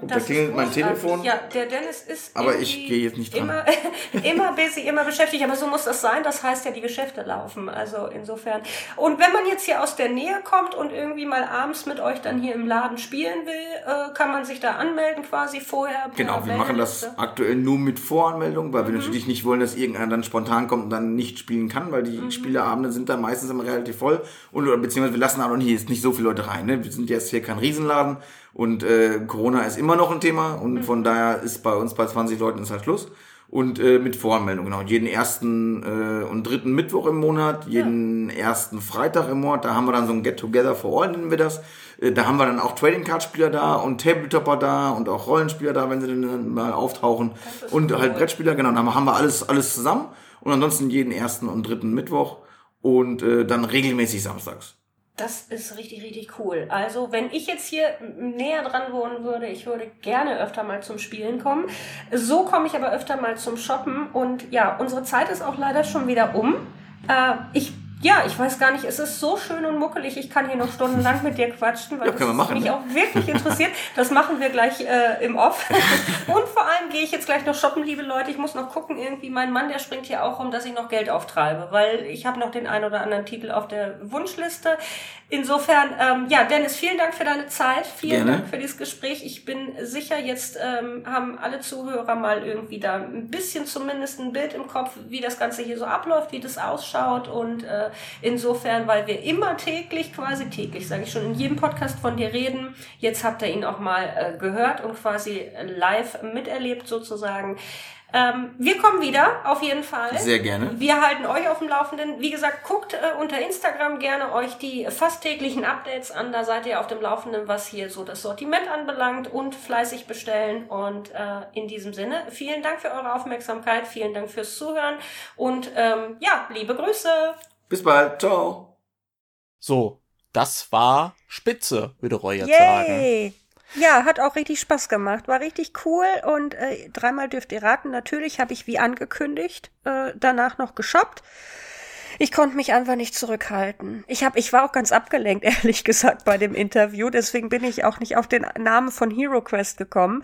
Guck, da klingelt mein Telefon. Ja, der Dennis ist. Aber ich gehe jetzt nicht dran. Immer, immer busy, immer beschäftigt. Aber so muss das sein. Das heißt ja, die Geschäfte laufen. Also insofern. Und wenn man jetzt hier aus der Nähe kommt und irgendwie mal abends mit euch dann hier im Laden spielen will, äh, kann man sich da anmelden quasi vorher. Genau, wir machen das aktuell nur mit Voranmeldung, weil mhm. wir natürlich nicht wollen, dass irgendeiner dann spontan kommt und dann nicht spielen kann, weil die mhm. Spieleabende sind dann meistens immer relativ voll. Und beziehungsweise wir lassen auch noch hier nicht so viele Leute rein. Ne? Wir sind jetzt hier kein Riesenladen. Und äh, Corona ist immer noch ein Thema und mhm. von daher ist bei uns bei 20 Leuten ist halt Schluss. Und äh, mit Voranmeldung, genau. Jeden ersten äh, und dritten Mittwoch im Monat, jeden ja. ersten Freitag im Monat, da haben wir dann so ein Get-Together for All, nennen wir das. Äh, da haben wir dann auch Trading Card Spieler da und Tabletopper da und auch Rollenspieler da, wenn sie dann mal auftauchen. Und cool. halt Brettspieler, genau. Dann haben wir alles, alles zusammen. Und ansonsten jeden ersten und dritten Mittwoch und äh, dann regelmäßig samstags. Das ist richtig, richtig cool. Also, wenn ich jetzt hier näher dran wohnen würde, ich würde gerne öfter mal zum Spielen kommen. So komme ich aber öfter mal zum Shoppen. Und ja, unsere Zeit ist auch leider schon wieder um. Äh, ich ja, ich weiß gar nicht, es ist so schön und muckelig, ich kann hier noch stundenlang mit dir quatschen, weil ja, das machen, mich ne? auch wirklich interessiert. Das machen wir gleich äh, im Off. und vor allem gehe ich jetzt gleich noch shoppen, liebe Leute. Ich muss noch gucken, irgendwie mein Mann, der springt hier auch rum, dass ich noch Geld auftreibe, weil ich habe noch den ein oder anderen Titel auf der Wunschliste. Insofern, ähm, ja, Dennis, vielen Dank für deine Zeit, vielen Gerne. Dank für dieses Gespräch. Ich bin sicher, jetzt ähm, haben alle Zuhörer mal irgendwie da ein bisschen zumindest ein Bild im Kopf, wie das Ganze hier so abläuft, wie das ausschaut und äh, insofern, weil wir immer täglich, quasi täglich, sage ich schon, in jedem Podcast von dir reden. Jetzt habt ihr ihn auch mal äh, gehört und quasi live miterlebt sozusagen. Ähm, wir kommen wieder, auf jeden Fall. Sehr gerne. Wir halten euch auf dem Laufenden. Wie gesagt, guckt äh, unter Instagram gerne euch die fast täglichen Updates an. Da seid ihr auf dem Laufenden, was hier so das Sortiment anbelangt und fleißig bestellen. Und äh, in diesem Sinne, vielen Dank für eure Aufmerksamkeit, vielen Dank fürs Zuhören und ähm, ja, liebe Grüße. Bis bald. Ciao. So, das war Spitze, würde Roy jetzt Yay. sagen. Ja, hat auch richtig Spaß gemacht. War richtig cool und äh, dreimal dürft ihr raten. Natürlich habe ich wie angekündigt äh, danach noch geshoppt. Ich konnte mich einfach nicht zurückhalten. Ich hab, ich war auch ganz abgelenkt, ehrlich gesagt, bei dem Interview. Deswegen bin ich auch nicht auf den Namen von Hero Quest gekommen,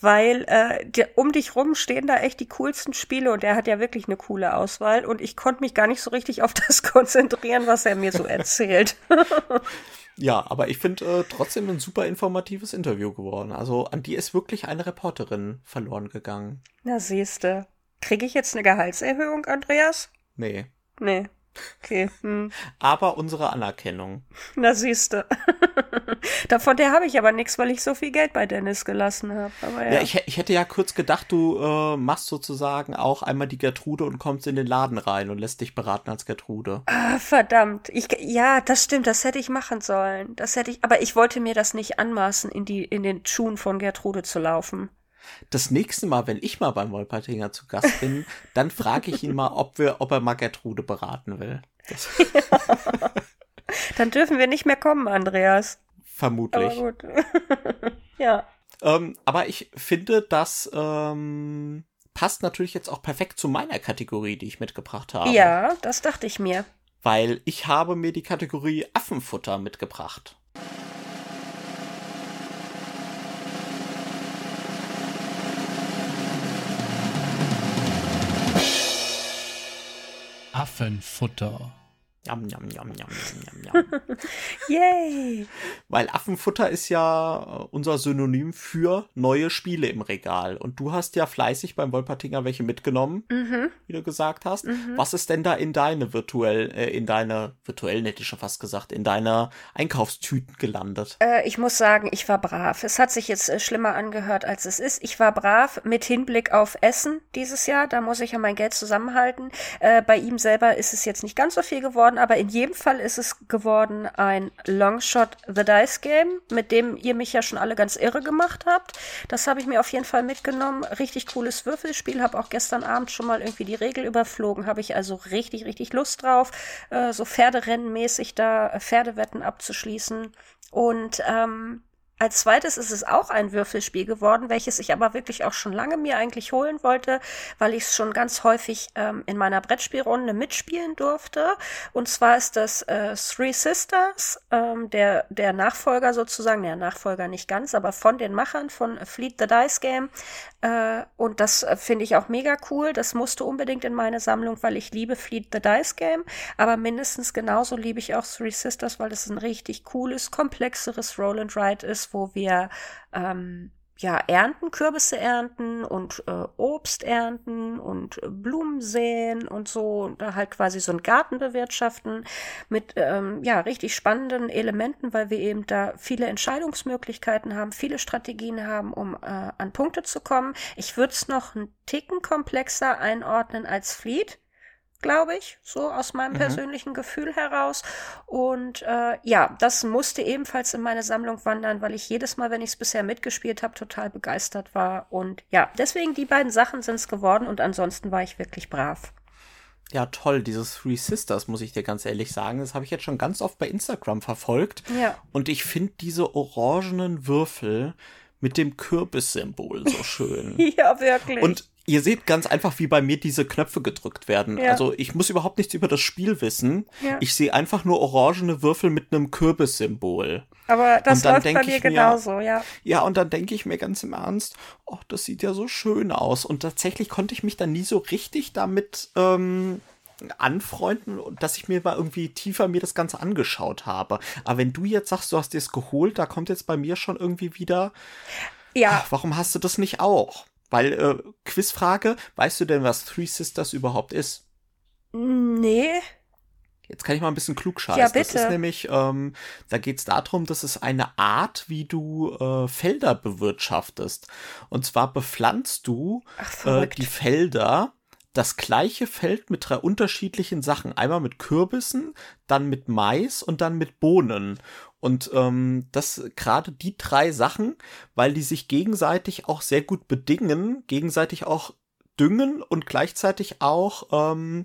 weil äh, die, um dich rum stehen da echt die coolsten Spiele und er hat ja wirklich eine coole Auswahl und ich konnte mich gar nicht so richtig auf das konzentrieren, was er mir so erzählt. Ja, aber ich finde äh, trotzdem ein super informatives Interview geworden. Also an die ist wirklich eine Reporterin verloren gegangen. Na siehste. Kriege ich jetzt eine Gehaltserhöhung, Andreas? Nee. Nee. Okay. Hm. Aber unsere Anerkennung. Na siehste. Davon der habe ich aber nichts, weil ich so viel Geld bei Dennis gelassen habe. Ja. ja, ich, ich hätte ja kurz gedacht, du äh, machst sozusagen auch einmal die Gertrude und kommst in den Laden rein und lässt dich beraten als Gertrude. Ah, verdammt. Ich, ja, das stimmt, das hätte ich machen sollen. Das hätte ich, aber ich wollte mir das nicht anmaßen, in die, in den Schuhen von Gertrude zu laufen das nächste Mal, wenn ich mal beim Wolpertinger zu Gast bin, dann frage ich ihn mal, ob wir, ob er mal Gertrude beraten will. dann dürfen wir nicht mehr kommen, Andreas. Vermutlich. Aber gut. ja. Ähm, aber ich finde, das ähm, passt natürlich jetzt auch perfekt zu meiner Kategorie, die ich mitgebracht habe. Ja, das dachte ich mir. Weil ich habe mir die Kategorie Affenfutter mitgebracht. Affenfutter. Jam, jam, jam, jam, jam, jam. Yay! Weil Affenfutter ist ja unser Synonym für neue Spiele im Regal. Und du hast ja fleißig beim Wolpertinger welche mitgenommen, mhm. wie du gesagt hast. Mhm. Was ist denn da in deine virtuell, äh, in deine, virtuell hätte ich schon fast gesagt, in deine Einkaufstüten gelandet? Äh, ich muss sagen, ich war brav. Es hat sich jetzt äh, schlimmer angehört, als es ist. Ich war brav mit Hinblick auf Essen dieses Jahr. Da muss ich ja mein Geld zusammenhalten. Äh, bei ihm selber ist es jetzt nicht ganz so viel geworden, aber in jedem Fall ist es geworden ein Longshot The Dice Game, mit dem ihr mich ja schon alle ganz irre gemacht habt. Das habe ich mir auf jeden Fall mitgenommen. Richtig cooles Würfelspiel, habe auch gestern Abend schon mal irgendwie die Regel überflogen, habe ich also richtig, richtig Lust drauf, äh, so Pferderennenmäßig da äh, Pferdewetten abzuschließen. Und ähm, Als zweites ist es auch ein Würfelspiel geworden, welches ich aber wirklich auch schon lange mir eigentlich holen wollte, weil ich es schon ganz häufig ähm, in meiner Brettspielrunde mitspielen durfte. Und zwar ist das äh, Three Sisters, ähm, der, der Nachfolger sozusagen, der Nachfolger nicht ganz, aber von den Machern von Fleet the Dice Game. Äh, und das äh, finde ich auch mega cool. Das musste unbedingt in meine Sammlung, weil ich liebe Fleet the Dice Game. Aber mindestens genauso liebe ich auch Three Sisters, weil es ein richtig cooles, komplexeres Roll and Ride ist wo wir ähm, ja ernten, Kürbisse ernten und äh, Obst ernten und äh, Blumen säen und so und da halt quasi so einen Garten bewirtschaften mit ähm, ja richtig spannenden Elementen, weil wir eben da viele Entscheidungsmöglichkeiten haben, viele Strategien haben, um äh, an Punkte zu kommen. Ich würde es noch einen Ticken komplexer einordnen als Fleet glaube ich, so aus meinem mhm. persönlichen Gefühl heraus. Und äh, ja, das musste ebenfalls in meine Sammlung wandern, weil ich jedes Mal, wenn ich es bisher mitgespielt habe, total begeistert war. Und ja, deswegen die beiden Sachen sind es geworden und ansonsten war ich wirklich brav. Ja, toll, dieses Three Sisters, muss ich dir ganz ehrlich sagen. Das habe ich jetzt schon ganz oft bei Instagram verfolgt. Ja. Und ich finde diese orangenen Würfel mit dem Kürbissymbol so schön. ja, wirklich. Und Ihr seht ganz einfach, wie bei mir diese Knöpfe gedrückt werden. Ja. Also ich muss überhaupt nichts über das Spiel wissen. Ja. Ich sehe einfach nur orangene Würfel mit einem Kürbissymbol. Aber das läuft bei mir genauso, ja. Ja, und dann denke ich mir ganz im Ernst, oh, das sieht ja so schön aus. Und tatsächlich konnte ich mich dann nie so richtig damit ähm, anfreunden, dass ich mir mal irgendwie tiefer mir das Ganze angeschaut habe. Aber wenn du jetzt sagst, du hast dir es geholt, da kommt jetzt bei mir schon irgendwie wieder. Ja. Ach, warum hast du das nicht auch? Weil, äh, Quizfrage, weißt du denn, was Three Sisters überhaupt ist? Nee. Jetzt kann ich mal ein bisschen klug scheißen. Ja, bitte. Das ist nämlich, ähm, da geht es darum, dass es eine Art, wie du äh, Felder bewirtschaftest. Und zwar bepflanzt du Ach, äh, die Felder das gleiche Feld mit drei unterschiedlichen Sachen. Einmal mit Kürbissen, dann mit Mais und dann mit Bohnen. Und ähm, das gerade die drei Sachen, weil die sich gegenseitig auch sehr gut bedingen, gegenseitig auch düngen und gleichzeitig auch ähm,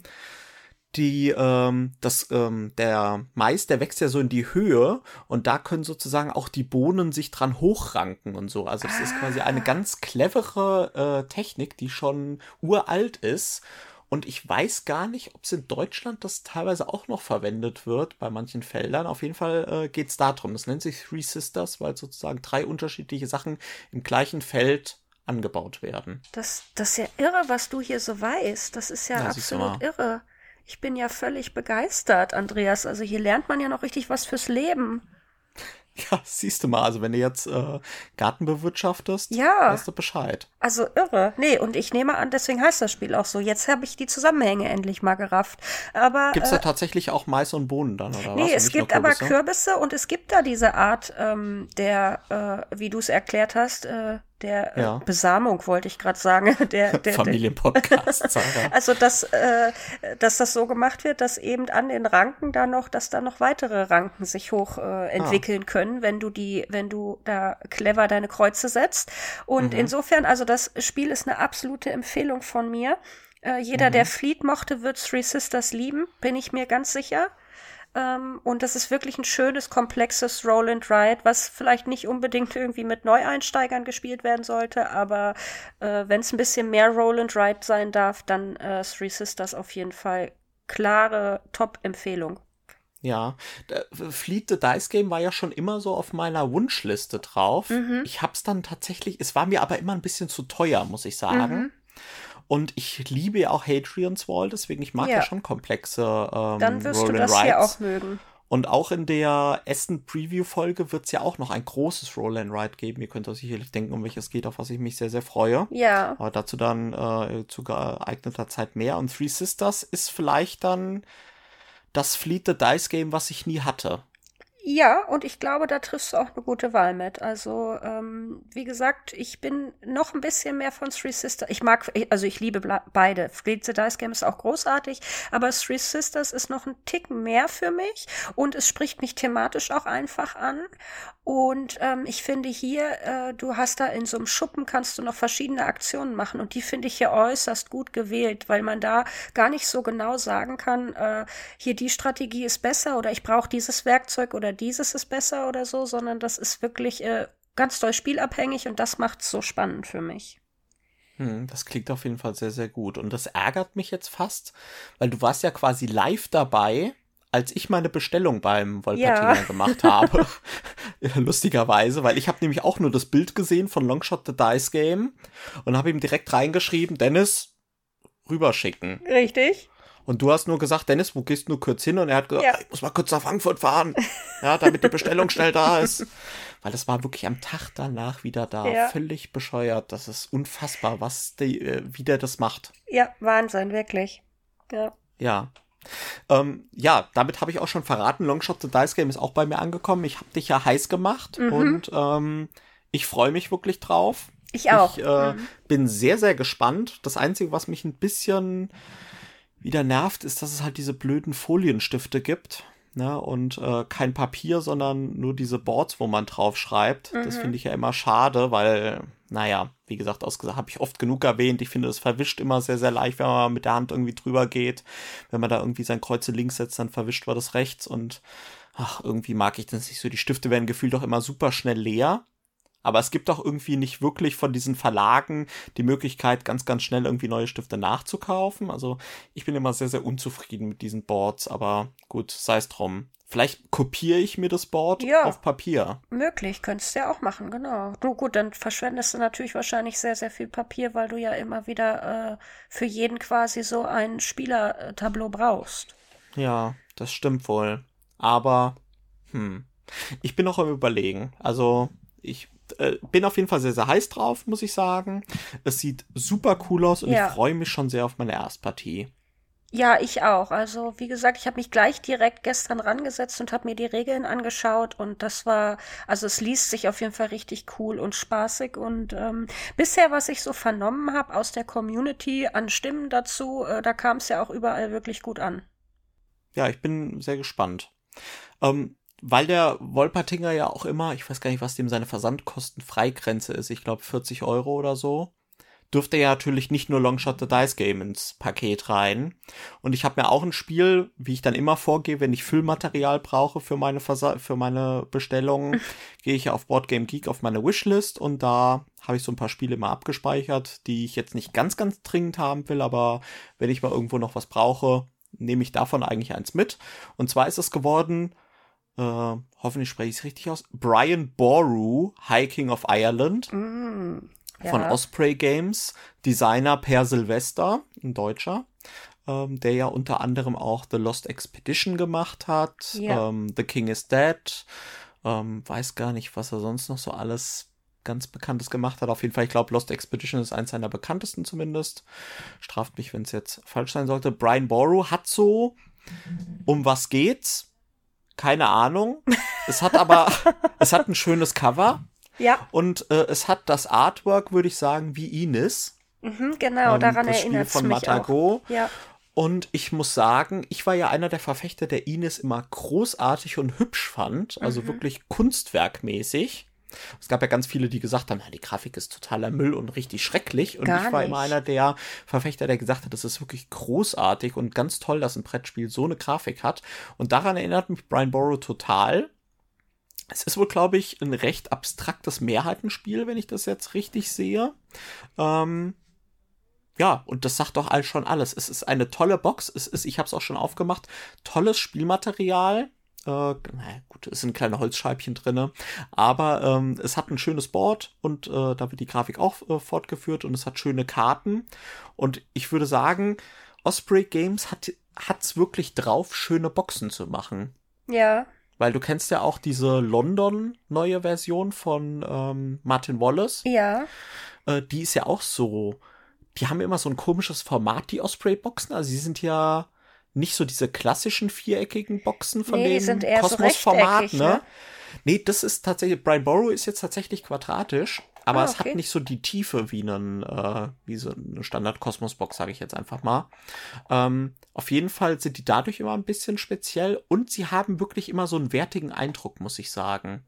die ähm, das ähm, der Mais, der wächst ja so in die Höhe und da können sozusagen auch die Bohnen sich dran hochranken und so. Also das ah. ist quasi eine ganz clevere äh, Technik, die schon uralt ist und ich weiß gar nicht, ob es in Deutschland das teilweise auch noch verwendet wird bei manchen Feldern. Auf jeden Fall äh, geht es darum. Das nennt sich Three Sisters, weil sozusagen drei unterschiedliche Sachen im gleichen Feld angebaut werden. Das, das ist ja irre, was du hier so weißt. Das ist ja, ja absolut irre. Ich bin ja völlig begeistert, Andreas. Also hier lernt man ja noch richtig was fürs Leben. Ja, siehst du mal, also wenn du jetzt äh, Garten bewirtschaftest, ja. weißt du Bescheid. Also irre. Nee, und ich nehme an, deswegen heißt das Spiel auch so. Jetzt habe ich die Zusammenhänge endlich mal gerafft. Aber Gibt es da äh, tatsächlich auch Mais und Bohnen dann, oder nee, was? Nee, es gibt aber Kürbisse und es gibt da diese Art ähm, der, äh, wie du es erklärt hast, äh, der äh, ja. Besamung, wollte ich gerade sagen. Der, der, Familienpodcast. also, dass, äh, dass das so gemacht wird, dass eben an den Ranken da noch, dass da noch weitere Ranken sich hoch äh, entwickeln ah. können, wenn du die, wenn du da clever deine Kreuze setzt. Und mhm. insofern, also das Spiel ist eine absolute Empfehlung von mir. Äh, jeder, mhm. der Fleet mochte, wird Three Sisters lieben, bin ich mir ganz sicher. Ähm, und das ist wirklich ein schönes, komplexes Roll and Ride, was vielleicht nicht unbedingt irgendwie mit Neueinsteigern gespielt werden sollte, aber äh, wenn es ein bisschen mehr Roll and Ride sein darf, dann äh, Three Sisters auf jeden Fall klare Top-Empfehlung. Ja, Fleet the Dice Game war ja schon immer so auf meiner Wunschliste drauf. Mhm. Ich hab's dann tatsächlich, es war mir aber immer ein bisschen zu teuer, muss ich sagen. Mhm. Und ich liebe ja auch Hadrian's Wall, deswegen ich mag ja, ja schon komplexe ähm, Dann wirst Roll du das hier auch mögen. Und auch in der Essen Preview Folge wird es ja auch noch ein großes Roll and Ride geben. Ihr könnt euch sicherlich denken, um welches geht, auf was ich mich sehr, sehr freue. Ja. Aber dazu dann äh, zu geeigneter Zeit mehr. Und Three Sisters ist vielleicht dann das Fleet the Dice Game, was ich nie hatte. Ja, und ich glaube, da triffst du auch eine gute Wahl mit. Also, ähm, wie gesagt, ich bin noch ein bisschen mehr von Three Sisters. Ich mag, also ich liebe beide. Fleet the Dice Game ist auch großartig, aber Three Sisters ist noch ein Ticken mehr für mich und es spricht mich thematisch auch einfach an. Und ähm, ich finde hier, äh, du hast da in so einem Schuppen kannst du noch verschiedene Aktionen machen und die finde ich hier äußerst gut gewählt, weil man da gar nicht so genau sagen kann, äh, hier die Strategie ist besser oder ich brauche dieses Werkzeug oder dieses ist besser oder so, sondern das ist wirklich äh, ganz doll spielabhängig und das macht's so spannend für mich. Hm, das klingt auf jeden Fall sehr, sehr gut. Und das ärgert mich jetzt fast, weil du warst ja quasi live dabei, als ich meine Bestellung beim Wolpertinger ja. gemacht habe. Lustigerweise, weil ich habe nämlich auch nur das Bild gesehen von Longshot the Dice Game und habe ihm direkt reingeschrieben, Dennis, rüberschicken. Richtig. Und du hast nur gesagt, Dennis, wo gehst du nur kurz hin? Und er hat gesagt, ja. ich muss mal kurz nach Frankfurt fahren. Ja, damit die Bestellung schnell da ist. Weil das war wirklich am Tag danach wieder da. Ja. Völlig bescheuert. Das ist unfassbar, was die, äh, wie der das macht. Ja, Wahnsinn, wirklich. Ja. Ja. Ähm, ja, damit habe ich auch schon verraten. Longshot the Dice Game ist auch bei mir angekommen. Ich habe dich ja heiß gemacht mhm. und ähm, ich freue mich wirklich drauf. Ich auch. Ich äh, mhm. bin sehr, sehr gespannt. Das Einzige, was mich ein bisschen wieder nervt, ist, dass es halt diese blöden Folienstifte gibt. Ne, und äh, kein Papier, sondern nur diese Boards, wo man drauf schreibt. Mhm. Das finde ich ja immer schade, weil, naja, wie gesagt, ausgesagt, habe ich oft genug erwähnt. Ich finde, es verwischt immer sehr, sehr leicht, wenn man mit der Hand irgendwie drüber geht. Wenn man da irgendwie sein Kreuze links setzt, dann verwischt man das rechts und ach, irgendwie mag ich das nicht so. Die Stifte werden gefühlt doch immer super schnell leer. Aber es gibt auch irgendwie nicht wirklich von diesen Verlagen die Möglichkeit, ganz, ganz schnell irgendwie neue Stifte nachzukaufen. Also ich bin immer sehr, sehr unzufrieden mit diesen Boards, aber gut, sei es drum. Vielleicht kopiere ich mir das Board ja, auf Papier. Möglich, könntest du ja auch machen, genau. Du gut, dann verschwendest du natürlich wahrscheinlich sehr, sehr viel Papier, weil du ja immer wieder äh, für jeden quasi so ein Spielertableau brauchst. Ja, das stimmt wohl. Aber, hm. Ich bin noch am überlegen. Also, ich äh, bin auf jeden Fall sehr, sehr heiß drauf, muss ich sagen. Es sieht super cool aus und ja. ich freue mich schon sehr auf meine Erstpartie. Ja, ich auch. Also, wie gesagt, ich habe mich gleich direkt gestern rangesetzt und habe mir die Regeln angeschaut und das war, also es liest sich auf jeden Fall richtig cool und spaßig und ähm, bisher, was ich so vernommen habe aus der Community an Stimmen dazu, äh, da kam es ja auch überall wirklich gut an. Ja, ich bin sehr gespannt. Ähm, weil der Wolpertinger ja auch immer, ich weiß gar nicht, was dem seine Versandkostenfreigrenze ist, ich glaube 40 Euro oder so, dürfte ja natürlich nicht nur Longshot the Dice Game ins Paket rein. Und ich habe mir auch ein Spiel, wie ich dann immer vorgehe, wenn ich Füllmaterial brauche für meine, Versa für meine Bestellungen, gehe ich auf Boardgame Geek auf meine Wishlist und da habe ich so ein paar Spiele mal abgespeichert, die ich jetzt nicht ganz, ganz dringend haben will, aber wenn ich mal irgendwo noch was brauche, nehme ich davon eigentlich eins mit. Und zwar ist es geworden äh, hoffentlich spreche ich es richtig aus, Brian Boru, Hiking of Ireland. Mm, ja. Von Osprey Games, Designer Per Silvester, ein Deutscher, ähm, der ja unter anderem auch The Lost Expedition gemacht hat, ja. ähm, The King is Dead, ähm, weiß gar nicht, was er sonst noch so alles ganz Bekanntes gemacht hat. Auf jeden Fall, ich glaube, Lost Expedition ist eins seiner bekanntesten zumindest. Straft mich, wenn es jetzt falsch sein sollte. Brian Boru hat so, um was geht's? Keine Ahnung. Es hat aber, es hat ein schönes Cover. Ja. Und äh, es hat das Artwork, würde ich sagen, wie Ines. Mhm, genau, ähm, daran erinnert es mich Matago. auch. Ja. Und ich muss sagen, ich war ja einer der Verfechter, der Ines immer großartig und hübsch fand, also mhm. wirklich kunstwerkmäßig. Es gab ja ganz viele, die gesagt haben, ja, die Grafik ist totaler Müll und richtig schrecklich. Und Gar ich war nicht. immer einer der Verfechter, der gesagt hat, das ist wirklich großartig und ganz toll, dass ein Brettspiel so eine Grafik hat. Und daran erinnert mich Brian Borrow total. Es ist wohl, glaube ich, ein recht abstraktes Mehrheitenspiel, wenn ich das jetzt richtig sehe. Ähm, ja, und das sagt doch all schon alles. Es ist eine tolle Box. Es ist, ich habe es auch schon aufgemacht, tolles Spielmaterial. Äh, na gut, es sind kleine Holzscheibchen drin, aber ähm, es hat ein schönes Board und äh, da wird die Grafik auch äh, fortgeführt und es hat schöne Karten. Und ich würde sagen, Osprey Games hat es wirklich drauf, schöne Boxen zu machen. Ja. Weil du kennst ja auch diese London neue Version von ähm, Martin Wallace. Ja. Äh, die ist ja auch so. Die haben immer so ein komisches Format, die Osprey-Boxen. Also sie sind ja nicht so diese klassischen viereckigen Boxen von nee, dem Kosmos-Format, so ne? ne? Nee, das ist tatsächlich, Brian Borrow ist jetzt tatsächlich quadratisch, aber ah, okay. es hat nicht so die Tiefe wie, einen, äh, wie so eine Standard-Kosmos-Box, sage ich jetzt einfach mal. Ähm, auf jeden Fall sind die dadurch immer ein bisschen speziell und sie haben wirklich immer so einen wertigen Eindruck, muss ich sagen.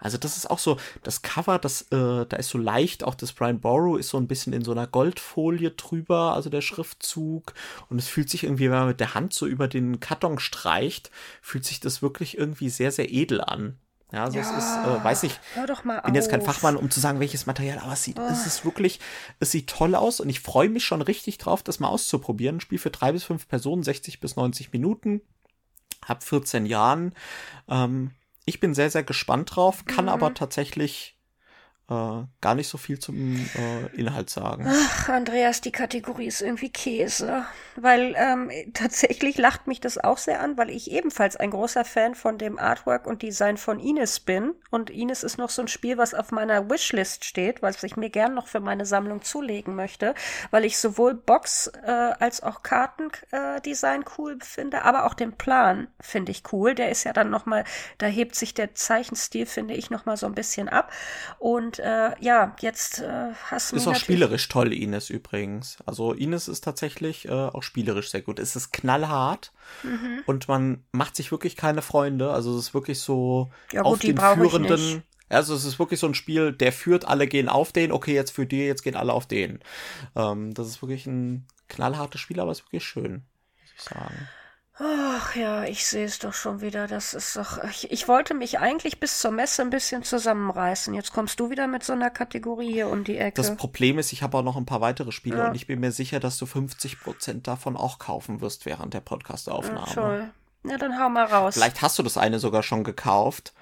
Also das ist auch so, das Cover, das, äh, da ist so leicht, auch das Brian Borrow ist so ein bisschen in so einer Goldfolie drüber, also der Schriftzug. Und es fühlt sich irgendwie, wenn man mit der Hand so über den Karton streicht, fühlt sich das wirklich irgendwie sehr, sehr edel an. Ja, also es ist, äh, weiß ich, bin jetzt kein. Fachmann, um zu sagen, welches Material, aber es sieht, es ist wirklich, es sieht toll aus und ich freue mich schon richtig drauf, das mal auszuprobieren. Ein Spiel für drei bis fünf Personen, 60 bis 90 Minuten, hab 14 Jahren. Ähm, ich bin sehr, sehr gespannt drauf, kann aber tatsächlich äh, gar nicht so viel zum äh, Inhalt sagen. Ach, Andreas, die Kategorie ist irgendwie Käse. Weil ähm, tatsächlich lacht mich das auch sehr an, weil ich ebenfalls ein großer Fan von dem Artwork und Design von Ines bin. Und Ines ist noch so ein Spiel, was auf meiner Wishlist steht, was ich mir gern noch für meine Sammlung zulegen möchte, weil ich sowohl Box äh, als auch Kartendesign äh, cool finde, aber auch den Plan finde ich cool. Der ist ja dann noch mal, da hebt sich der Zeichenstil, finde ich, noch mal so ein bisschen ab. Und äh, ja, jetzt äh, hast du Ist auch spielerisch toll, Ines übrigens. Also Ines ist tatsächlich äh, auch spielerisch sehr gut. Es ist knallhart Mhm. und man macht sich wirklich keine Freunde. Also es ist wirklich so Ja gut, auf die den führenden. Also es ist wirklich so ein Spiel, der führt, alle gehen auf den, okay, jetzt für dir, jetzt gehen alle auf den. Ähm, das ist wirklich ein knallhartes Spiel, aber es ist wirklich schön, muss ich sagen. Ach ja, ich sehe es doch schon wieder. Das ist doch. Ich, ich wollte mich eigentlich bis zur Messe ein bisschen zusammenreißen. Jetzt kommst du wieder mit so einer Kategorie hier um die Ecke. Das Problem ist, ich habe auch noch ein paar weitere Spiele Ja. und ich bin mir sicher, dass du 50% davon auch kaufen wirst während der ja, Podcast-Aufnahme. toll. Na, dann hau mal raus. Vielleicht hast du das eine sogar schon gekauft.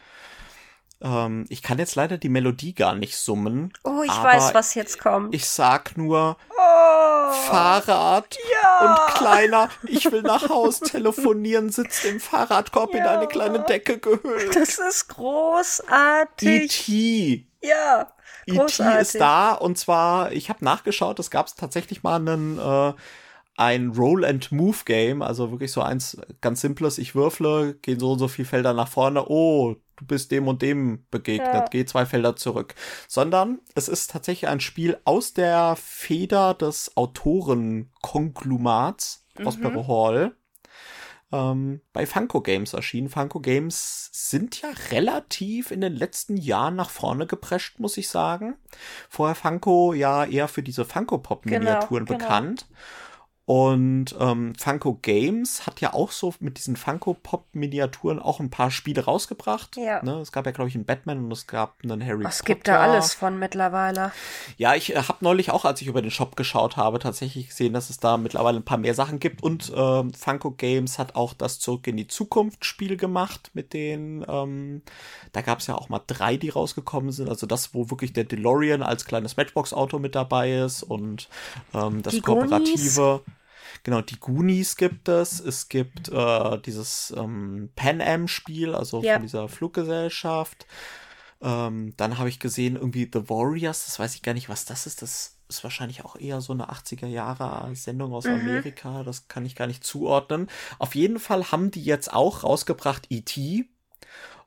Ähm, ich kann jetzt leider die Melodie gar nicht summen. oh, ich weiß, was jetzt kommt. Ich sag nur oh, Fahrrad und kleiner, ich will nach Haus telefonieren, sitzt im Fahrradkorb in Ja. eine kleine Decke gehüllt. das ist großartig. E.T. ja, E.T. ist da und zwar, ich habe nachgeschaut, es gab tatsächlich mal einen äh, ein Roll-and-Move-Game, also wirklich so eins ganz simples, ich würfle, gehen so und so viele Felder nach vorne, oh, du bist dem und dem begegnet, Ja. geh zwei Felder zurück. Sondern es ist tatsächlich ein Spiel aus der Feder des Autorenkonglomats Prospero Hall ähm, bei Funko Games erschienen. Funko Games sind ja relativ in den letzten Jahren nach vorne geprescht, muss ich sagen. Vorher Funko ja eher für diese Funko Pop Miniaturen Genau, genau. bekannt. Und ähm, Funko Games hat ja auch so mit diesen Funko Pop Miniaturen auch ein paar Spiele rausgebracht. Ja. Ne? Es gab ja, glaube ich, einen Batman und es gab einen Harry Was Potter. gibt da alles von mittlerweile? Ja, ich äh, habe neulich auch, als ich über den Shop geschaut habe, tatsächlich gesehen, dass es da mittlerweile ein paar mehr Sachen gibt. Und ähm, Funko Games hat auch das Zurück in die Zukunft Spiel gemacht mit den, ähm, da gab es ja auch mal drei, die rausgekommen sind. Also das, wo wirklich der DeLorean als kleines Matchbox-Auto mit dabei ist und ähm, das Die Kooperative. Genau, die Goonies gibt es. Es gibt äh, dieses ähm, Pan Am-Spiel, also Ja. von dieser Fluggesellschaft. Ähm, dann habe ich gesehen, irgendwie The Warriors, das weiß ich gar nicht, was das ist. Das ist wahrscheinlich auch eher so eine 80er Jahre Sendung aus Amerika. Das kann ich gar nicht zuordnen. Auf jeden Fall haben die jetzt auch rausgebracht E.T.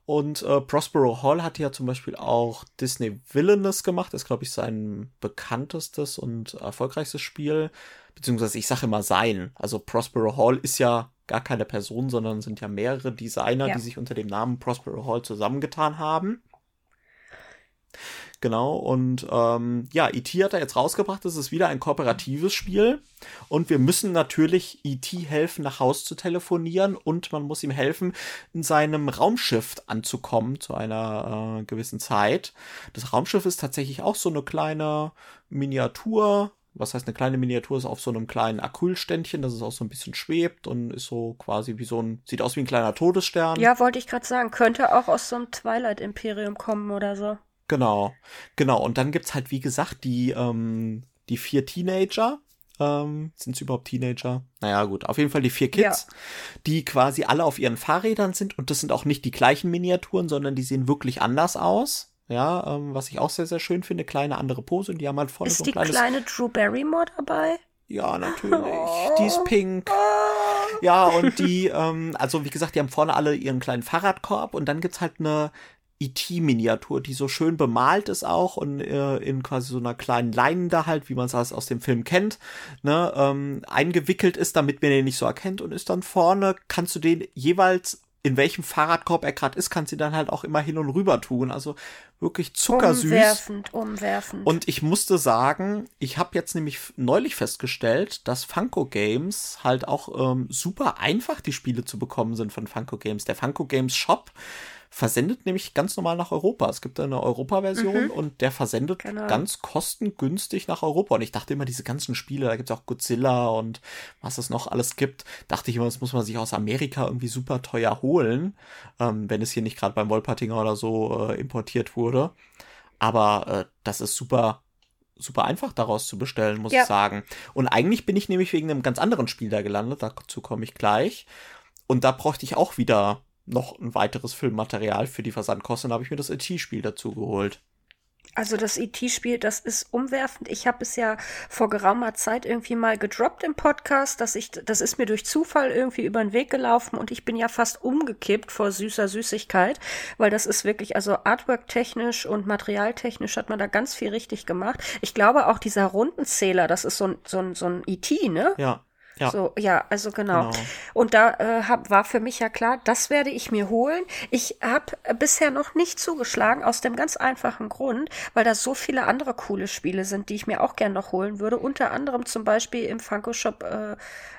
Und äh, Prospero Hall hat ja zum Beispiel auch Disney Villainous gemacht. Das ist, glaube ich, sein bekanntestes und erfolgreichstes Spiel. Beziehungsweise ich sage immer sein. Also Prospero Hall ist ja gar keine Person, sondern sind ja mehrere Designer, Ja. die sich unter dem Namen Prospero Hall zusammengetan haben. Genau, und ähm, ja, E.T. hat er jetzt rausgebracht, es ist wieder ein kooperatives Spiel. Und wir müssen natürlich E.T. helfen, nach Haus zu telefonieren und man muss ihm helfen, in seinem Raumschiff anzukommen zu einer äh, gewissen Zeit. Das Raumschiff ist tatsächlich auch so eine kleine Miniatur. Was heißt eine kleine Miniatur? Ist auf so einem kleinen Acrylständchen, das ist auch so ein bisschen schwebt und ist so quasi wie so ein, sieht aus wie ein kleiner Todesstern. Ja, wollte ich gerade sagen. Könnte auch aus so einem Twilight-Imperium kommen oder so. Genau, genau. Und dann gibt's halt, wie gesagt, die, ähm, die vier Teenager. Ähm, sind überhaupt Teenager? Naja, gut. Auf jeden Fall die vier Kids, die quasi alle auf ihren Fahrrädern sind. Und das sind auch nicht die gleichen Miniaturen, sondern die sehen wirklich anders aus. Ja, ähm, was ich auch sehr, sehr schön finde. Kleine andere Pose. Und die haben halt vorne Ist so ein die kleines. kleine Drew Barrymore dabei? Ja, natürlich. Die ist pink. Ja, und die, ähm, also wie gesagt, die haben vorne alle ihren kleinen Fahrradkorb und dann gibt's halt eine E.T.-Miniatur, die so schön bemalt ist auch und äh, in quasi so einer kleinen Leinen da halt, wie man es aus aus dem Film kennt, ne, ähm, eingewickelt ist, damit man den nicht so erkennt und ist dann vorne, kannst du den jeweils in welchem Fahrradkorb er gerade ist, kannst du dann halt auch immer hin und rüber tun. Also wirklich zuckersüß. Umwerfend, umwerfend. Und ich musste sagen, ich habe jetzt nämlich neulich festgestellt, dass Funko Games halt auch ähm, super einfach die Spiele zu bekommen sind von Funko Games. Der Funko Games Shop versendet nämlich ganz normal nach Europa. Es gibt eine Europa-Version mhm. und der versendet genau. ganz kostengünstig nach Europa. Und ich dachte immer, diese ganzen Spiele, da gibt es auch Godzilla und was es noch alles gibt, dachte ich immer, das muss man sich aus Amerika irgendwie super teuer holen, ähm, wenn es hier nicht gerade beim Wolpertinger oder so äh, importiert wurde. Aber äh, das ist super super einfach daraus zu bestellen, muss ja. ich sagen. Und eigentlich bin ich nämlich wegen einem ganz anderen Spiel da gelandet, dazu komme ich gleich. Und da bräuchte ich auch wieder noch ein weiteres Filmmaterial für die Versandkosten. Habe ich mir das IT-Spiel dazu geholt. Also das IT-Spiel, das ist umwerfend. Ich habe es ja vor geraumer Zeit irgendwie mal gedroppt im Podcast, dass ich, das ist mir durch Zufall irgendwie über den Weg gelaufen und ich bin ja fast umgekippt vor süßer Süßigkeit, weil das ist wirklich, also Artwork-technisch und materialtechnisch hat man da ganz viel richtig gemacht. Ich glaube auch dieser Rundenzähler, das ist so ein, so ein, so ein IT, ne? Ja. Ja. So, ja, also genau. genau. Und da äh, hab, war für mich ja klar, das werde ich mir holen. Ich habe bisher noch nicht zugeschlagen, aus dem ganz einfachen Grund, weil da so viele andere coole Spiele sind, die ich mir auch gern noch holen würde. Unter anderem zum Beispiel im Funko Shop äh,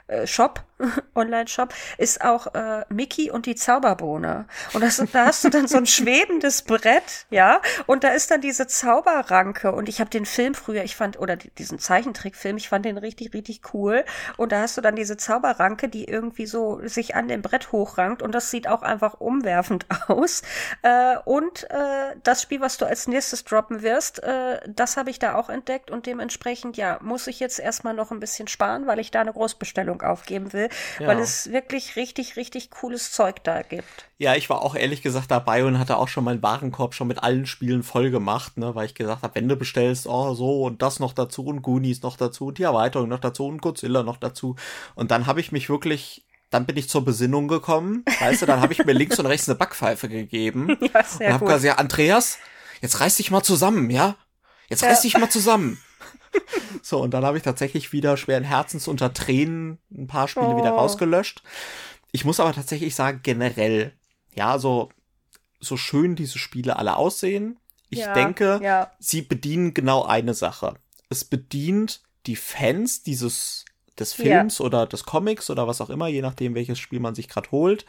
äh, Shop, Online-Shop, ist auch äh, Mickey und die Zauberbohne. Und das, da hast du dann so ein schwebendes Brett, ja, und da ist dann diese Zauberranke. Und ich habe den Film früher, ich fand, oder diesen Zeichentrickfilm, ich fand den richtig, richtig cool. Und da hast du dann diese Zauberranke, die irgendwie so sich an dem Brett hochrankt. Und das sieht auch einfach umwerfend aus. Äh, und äh, das Spiel, was du als nächstes droppen wirst, äh, das habe ich da auch entdeckt. Und dementsprechend, ja, muss ich jetzt erstmal noch ein bisschen sparen, weil ich da eine Großbestellung Hoffnung aufgeben will, ja. weil es wirklich richtig, richtig cooles Zeug da gibt. Ja, ich war auch ehrlich gesagt dabei und hatte auch schon meinen Warenkorb schon mit allen Spielen voll gemacht, ne, weil ich gesagt habe, wenn du bestellst, oh so und das noch dazu und Goonies noch dazu und die Erweiterung noch dazu und Godzilla noch dazu. Und dann habe ich mich wirklich dann bin ich zur Besinnung gekommen. Weißt du, dann habe ich mir links und rechts eine Backpfeife gegeben. Ja, sehr und habe gesagt, ja, Andreas, jetzt reiß dich mal zusammen, ja? Jetzt reiß ja. dich mal zusammen. so, und dann habe ich tatsächlich wieder schweren Herzens unter Tränen ein paar Spiele oh. wieder rausgelöscht. Ich muss aber tatsächlich sagen, generell, ja, so, so schön diese Spiele alle aussehen. Ich ja, denke, ja. sie bedienen genau eine Sache. Es bedient die Fans dieses des Films ja. oder des Comics oder was auch immer, je nachdem, welches Spiel man sich gerade holt.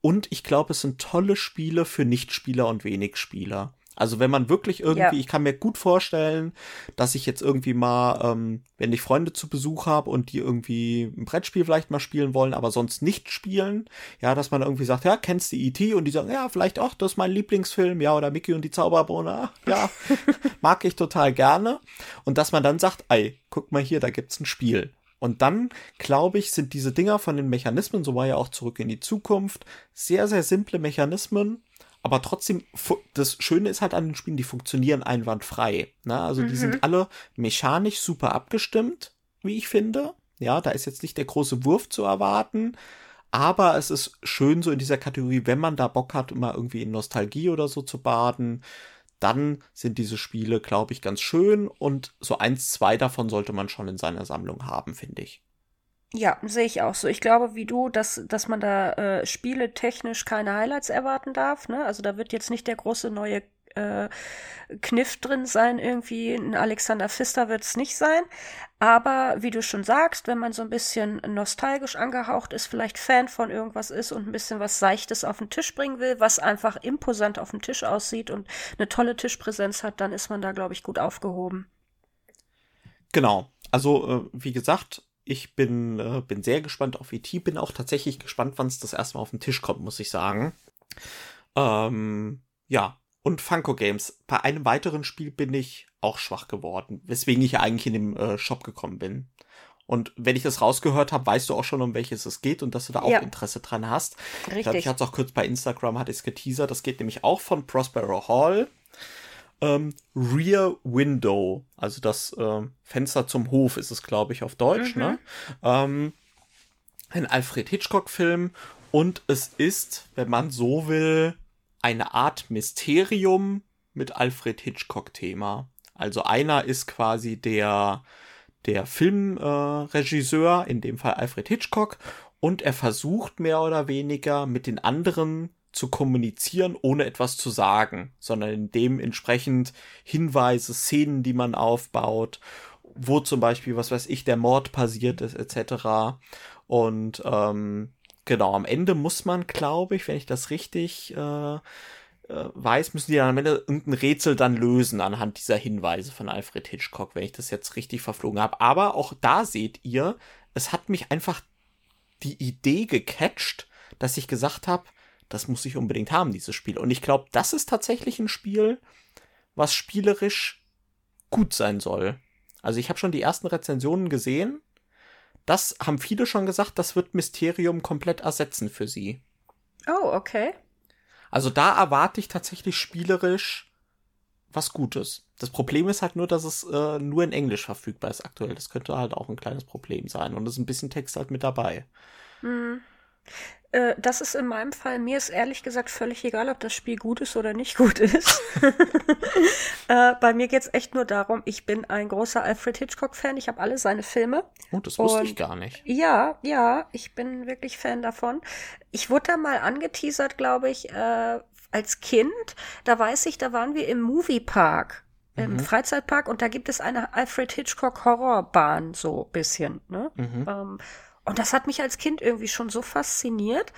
Und ich glaube, es sind tolle Spiele für Nichtspieler und Wenigspieler. Also wenn man wirklich irgendwie, ja. ich kann mir gut vorstellen, dass ich jetzt irgendwie mal, ähm, wenn ich Freunde zu Besuch habe und die irgendwie ein Brettspiel vielleicht mal spielen wollen, aber sonst nicht spielen, ja, dass man irgendwie sagt, ja, kennst du E.T. und die sagen, ja, vielleicht auch, das ist mein Lieblingsfilm, ja, oder Mickey und die Zauberbohne, ja, mag ich total gerne. Und dass man dann sagt, ey, guck mal hier, da gibt's ein Spiel. Und dann, glaube ich, sind diese Dinger von den Mechanismen, so war ja auch zurück in die Zukunft, sehr, sehr simple Mechanismen, aber trotzdem, das Schöne ist halt an den Spielen, die funktionieren einwandfrei. Ne? Also mhm. die sind mhm. alle mechanisch super abgestimmt, wie ich finde. Ja, da ist jetzt nicht der große Wurf zu erwarten. Aber es ist schön so in dieser Kategorie, wenn man da Bock hat, immer irgendwie in Nostalgie oder so zu baden, dann sind diese Spiele, glaube ich, ganz schön. Und so eins, zwei davon sollte man schon in seiner Sammlung haben, finde ich. Ja, sehe ich auch so. Ich glaube, wie du, dass, dass man da äh, spieletechnisch keine Highlights erwarten darf. Ne? Also da wird jetzt nicht der große neue äh, Kniff drin sein, irgendwie ein Alexander Pfister wird es nicht sein. Aber wie du schon sagst, wenn man so ein bisschen nostalgisch angehaucht ist, vielleicht Fan von irgendwas ist und ein bisschen was Seichtes auf den Tisch bringen will, was einfach imposant auf dem Tisch aussieht und eine tolle Tischpräsenz hat, dann ist man da, glaube ich, gut aufgehoben. Genau. Also, äh, wie gesagt, ich bin, äh, bin sehr gespannt auf E.T., bin auch tatsächlich gespannt, wann es das erste Mal auf den Tisch kommt, muss ich sagen. Ähm, ja, und Funko Games. Bei einem weiteren Spiel bin ich auch schwach geworden, weswegen ich ja eigentlich in den äh, Shop gekommen bin. Und wenn ich das rausgehört habe, weißt du auch schon, um welches es geht und dass du da auch ja. Interesse dran hast. Richtig. Ich glaube, ich hatte es auch kurz bei Instagram, hatte ich es geteasert. Das geht nämlich auch von Prospero Hall ähm, Rear Window, also das äh, Fenster zum Hof ist es, glaube ich, auf Deutsch, ne? mhm. ne? Ähm, ein Alfred Hitchcock-Film und es ist, wenn man so will, eine Art Mysterium mit Alfred Hitchcock-Thema. Also einer ist quasi der der Filmregisseur, äh, in dem Fall Alfred Hitchcock, und er versucht mehr oder weniger mit den anderen zu kommunizieren, ohne etwas zu sagen, sondern in dem entsprechend Hinweise, Szenen, die man aufbaut, wo zum Beispiel, was weiß ich, der Mord passiert ist, etc. Und ähm, Genau, am Ende muss man, glaube ich, wenn ich das richtig äh, äh, weiß, müssen die dann am Ende irgendein Rätsel dann lösen anhand dieser Hinweise von Alfred Hitchcock, wenn ich das jetzt richtig verflogen habe. Aber auch da seht ihr, es hat mich einfach die Idee gecatcht, dass ich gesagt habe, das muss ich unbedingt haben, dieses Spiel. Und ich glaube, das ist tatsächlich ein Spiel, was spielerisch gut sein soll. Also ich habe schon die ersten Rezensionen gesehen. Das haben viele schon gesagt, das wird Mysterium komplett ersetzen für sie. Oh, okay. Also da erwarte ich tatsächlich spielerisch was Gutes. Das Problem ist halt nur, dass es äh, nur in Englisch verfügbar ist aktuell. Das könnte halt auch ein kleines Problem sein. Und es ist ein bisschen Text halt mit dabei. Mhm. Äh, das ist in meinem Fall, mir ist ehrlich gesagt völlig egal, ob das Spiel gut ist oder nicht gut ist. äh, bei mir geht's echt nur darum, ich bin ein großer Alfred Hitchcock-Fan. Ich habe alle seine Filme. Oh, das wusste ich gar nicht. Ja, ja, ich bin wirklich Fan davon. Ich wurde da mal angeteasert, glaube ich, äh, als Kind. Da weiß ich, da waren wir im Moviepark im mhm. Freizeitpark und da gibt es eine Alfred Hitchcock Horrorbahn so bisschen. Ne? Mhm. Ähm, und das hat mich als Kind irgendwie schon so fasziniert,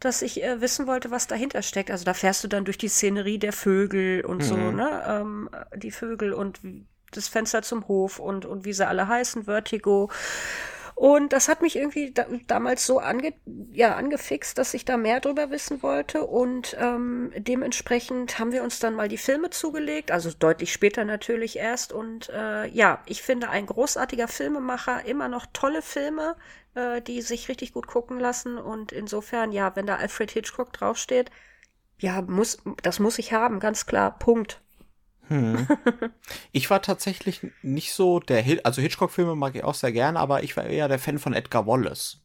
dass ich äh, wissen wollte, was dahinter steckt. Also da fährst du dann durch die Szenerie der Vögel und mhm. so, ne? Ähm, die Vögel und das Fenster zum Hof und, und wie sie alle heißen, Vertigo. Und das hat mich irgendwie da, damals so ange, ja, angefixt, dass ich da mehr drüber wissen wollte. Und ähm, dementsprechend haben wir uns dann mal die Filme zugelegt, also deutlich später natürlich erst. Und äh, ja, ich finde ein großartiger Filmemacher, immer noch tolle Filme, äh, die sich richtig gut gucken lassen. Und insofern, ja, wenn da Alfred Hitchcock draufsteht, ja, muss, das muss ich haben, ganz klar. Punkt. Hm. Ich war tatsächlich nicht so der, Hit also Hitchcock-Filme mag ich auch sehr gerne, aber ich war eher der Fan von Edgar Wallace.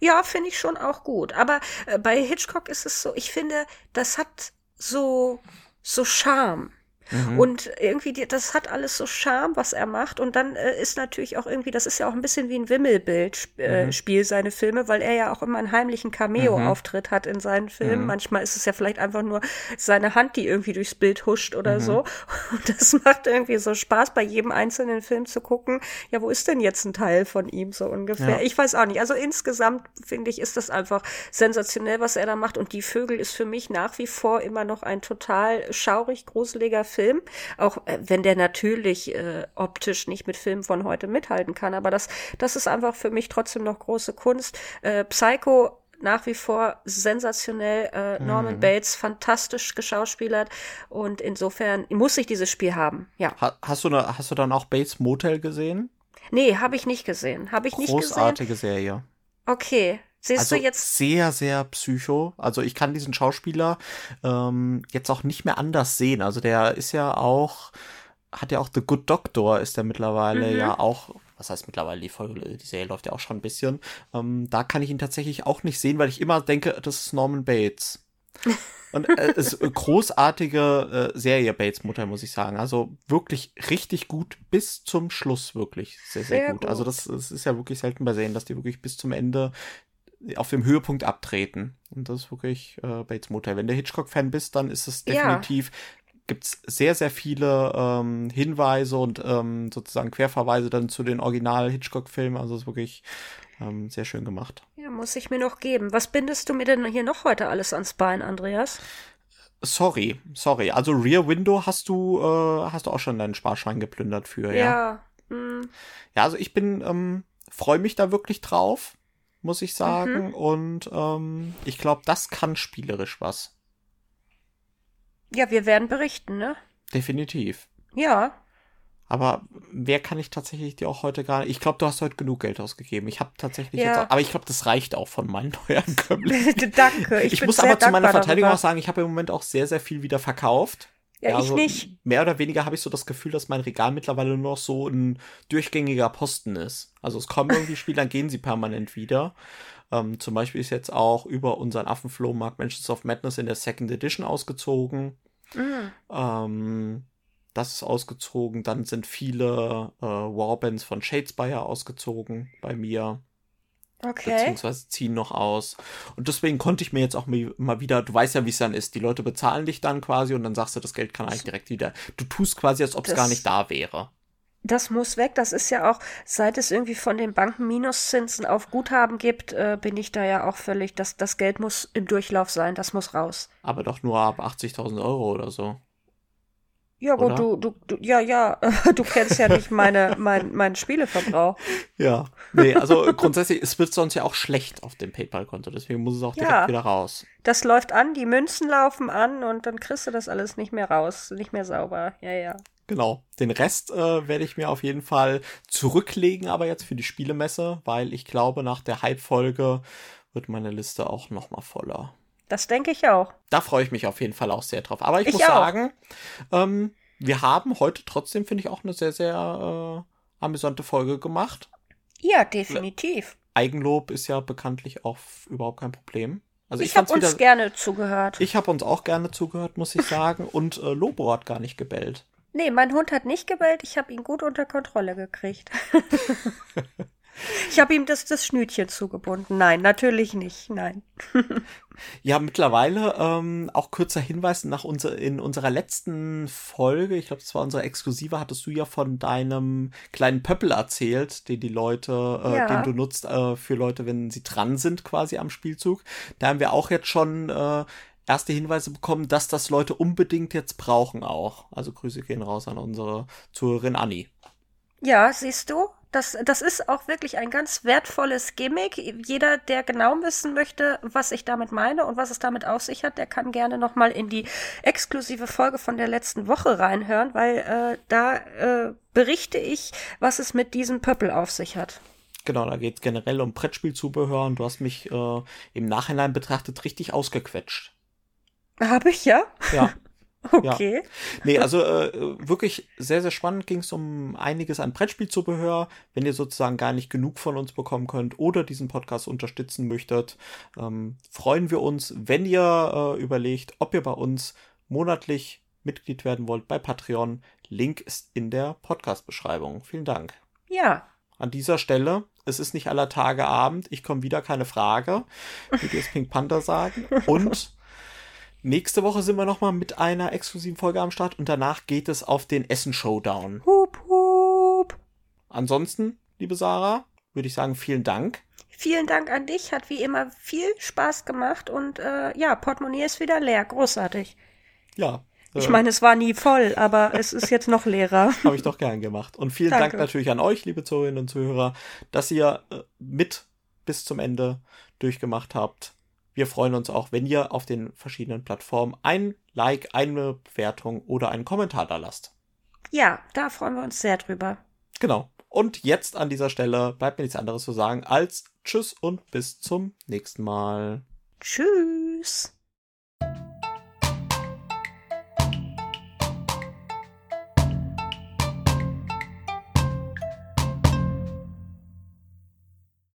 Ja, finde ich schon auch gut. Aber äh, bei Hitchcock ist es so, ich finde, das hat so, so Charme. Mhm. Und irgendwie, die, das hat alles so Charme, was er macht. Und dann äh, ist natürlich auch irgendwie, das ist ja auch ein bisschen wie ein Wimmelbild-Spiel, äh, mhm. seine Filme, weil er ja auch immer einen heimlichen Cameo-Auftritt mhm. hat in seinen Filmen. Mhm. Manchmal ist es ja vielleicht einfach nur seine Hand, die irgendwie durchs Bild huscht oder mhm. so. Und das macht irgendwie so Spaß, bei jedem einzelnen Film zu gucken, ja, wo ist denn jetzt ein Teil von ihm so ungefähr? Ja. Ich weiß auch nicht. Also insgesamt finde ich, ist das einfach sensationell, was er da macht. Und die Vögel ist für mich nach wie vor immer noch ein total schaurig, gruseliger Film. Film, auch äh, wenn der natürlich äh, optisch nicht mit Filmen von heute mithalten kann. Aber das, das ist einfach für mich trotzdem noch große Kunst. Äh, Psycho nach wie vor sensationell. Äh, Norman mhm. Bates fantastisch geschauspielert und insofern muss ich dieses Spiel haben. Ja. hast du ne, hast du dann auch Bates Motel gesehen? Nee, habe ich nicht gesehen. Habe ich nicht gesehen. Großartige Serie. Okay, Siehst also du jetzt? Sehr, sehr psycho. Also ich kann diesen Schauspieler ähm, jetzt auch nicht mehr anders sehen. Also der ist ja auch, hat ja auch The Good Doctor, ist der mittlerweile mhm. ja auch. Was heißt mittlerweile, die Folge, die Serie läuft ja auch schon ein bisschen. Ähm, da kann ich ihn tatsächlich auch nicht sehen, weil ich immer denke, das ist Norman Bates. Und äh, es ist eine großartige äh, Serie Bates Mutter, muss ich sagen. Also wirklich richtig gut bis zum Schluss, wirklich sehr, sehr, sehr gut. gut. Also das, das, ist ja wirklich selten bei Serien, dass die wirklich bis zum Ende auf dem Höhepunkt abtreten. Und das ist wirklich äh, Bates Motel. Wenn du Hitchcock-Fan bist, dann ist es definitiv, ja. gibt's sehr, sehr viele ähm, Hinweise und ähm, sozusagen Querverweise dann zu den Original-Hitchcock-Filmen. Also es ist wirklich ähm, sehr schön gemacht. Ja, muss ich mir noch geben. Was bindest du mir denn hier noch heute alles ans Bein, Andreas? Sorry, sorry. Also Rear Window hast du, äh, hast du auch schon deinen Sparschwein geplündert für, ja? Ja. Hm. Ja, also ich bin, ähm, freue mich da wirklich drauf muss ich sagen. Mhm. Und ähm, ich glaube, das kann spielerisch was. Ja, wir werden berichten, ne? Definitiv. Ja. Aber wer kann ich tatsächlich dir auch heute gar nicht. Ich glaube, du hast heute genug Geld ausgegeben. Ich habe tatsächlich ja. jetzt auch, aber ich glaube, das reicht auch von meinen Neuankömmlingen. Danke. Ich, ich muss aber zu meiner Verteidigung darüber. auch sagen, ich habe im Moment auch sehr, sehr viel wieder verkauft. Ja, ja ich also nicht. Mehr oder weniger habe ich so das Gefühl, dass mein Regal mittlerweile nur noch so ein durchgängiger Posten ist. Also es kommen irgendwie Spiele, dann gehen sie permanent wieder. Ähm, zum Beispiel ist jetzt auch über unseren Affenflohmarkt Mansions of Madness in der Second Edition ausgezogen. Mhm. Ähm, das ist ausgezogen. Dann sind viele äh, Warbands von Shadespire ausgezogen bei mir. Okay. Beziehungsweise ziehen noch aus. Und deswegen konnte ich mir jetzt auch mal wieder, du weißt ja, wie es dann ist. Die Leute bezahlen dich dann quasi und dann sagst du, das Geld kann eigentlich direkt wieder. Du tust quasi, als ob es gar nicht da wäre. Das muss weg. Das ist ja auch, seit es irgendwie von den Banken Minuszinsen auf Guthaben gibt, äh, bin ich da ja auch völlig, das, das Geld muss im Durchlauf sein, das muss raus. Aber doch nur ab 80.000 Euro oder so. Ja, gut, du, du, du, ja, ja, du kennst ja nicht meine, mein, meinen Spieleverbrauch. Ja, nee, also grundsätzlich, es wird sonst ja auch schlecht auf dem PayPal-Konto, deswegen muss es auch direkt ja, wieder raus. Das läuft an, die Münzen laufen an und dann kriegst du das alles nicht mehr raus, nicht mehr sauber, ja, ja. Genau. Den Rest äh, werde ich mir auf jeden Fall zurücklegen, aber jetzt für die Spielemesse, weil ich glaube, nach der Hype-Folge wird meine Liste auch noch mal voller. Das denke ich auch. Da freue ich mich auf jeden Fall auch sehr drauf. Aber ich, ich muss auch. sagen, ähm, wir haben heute trotzdem, finde ich, auch eine sehr, sehr äh, amüsante Folge gemacht. Ja, definitiv. Eigenlob ist ja bekanntlich auch überhaupt kein Problem. Also ich, ich habe uns wieder, gerne zugehört. Ich habe uns auch gerne zugehört, muss ich sagen. Und äh, Lobo hat gar nicht gebellt. Nee, mein Hund hat nicht gebellt. Ich habe ihn gut unter Kontrolle gekriegt. Ich habe ihm das, das Schnütchen zugebunden. Nein, natürlich nicht. Nein. ja, mittlerweile ähm, auch kurzer Hinweis nach unser, in unserer letzten Folge, ich glaube, das war unsere Exklusive, hattest du ja von deinem kleinen Pöppel erzählt, den die Leute, äh, ja. den du nutzt äh, für Leute, wenn sie dran sind quasi am Spielzug. Da haben wir auch jetzt schon äh, erste Hinweise bekommen, dass das Leute unbedingt jetzt brauchen auch. Also Grüße gehen raus an unsere Zuhörerin Anni. Ja, siehst du, das, das ist auch wirklich ein ganz wertvolles Gimmick. Jeder, der genau wissen möchte, was ich damit meine und was es damit auf sich hat, der kann gerne nochmal in die exklusive Folge von der letzten Woche reinhören, weil äh, da äh, berichte ich, was es mit diesem Pöppel auf sich hat. Genau, da geht es generell um Brettspielzubehör und du hast mich äh, im Nachhinein betrachtet richtig ausgequetscht. Habe ich ja? Ja. Okay. Ja. Nee, also äh, wirklich sehr, sehr spannend ging es um einiges an Brettspielzubehör. Wenn ihr sozusagen gar nicht genug von uns bekommen könnt oder diesen Podcast unterstützen möchtet, ähm, freuen wir uns, wenn ihr äh, überlegt, ob ihr bei uns monatlich Mitglied werden wollt bei Patreon. Link ist in der Podcast-Beschreibung. Vielen Dank. Ja. An dieser Stelle, es ist nicht aller Tage Abend, ich komme wieder, keine Frage, wie wir es Pink Panther sagen. Und Nächste Woche sind wir nochmal mit einer exklusiven Folge am Start und danach geht es auf den Essen Showdown. Hup, hup. Ansonsten, liebe Sarah, würde ich sagen, vielen Dank. Vielen Dank an dich, hat wie immer viel Spaß gemacht und äh, ja, Portemonnaie ist wieder leer, großartig. Ja. Äh, ich meine, es war nie voll, aber es ist jetzt noch leerer. Habe ich doch gern gemacht. Und vielen Danke. Dank natürlich an euch, liebe Zuhörerinnen und Zuhörer, dass ihr äh, mit bis zum Ende durchgemacht habt. Wir freuen uns auch, wenn ihr auf den verschiedenen Plattformen ein Like, eine Bewertung oder einen Kommentar da lasst. Ja, da freuen wir uns sehr drüber. Genau. Und jetzt an dieser Stelle bleibt mir nichts anderes zu sagen als Tschüss und bis zum nächsten Mal. Tschüss.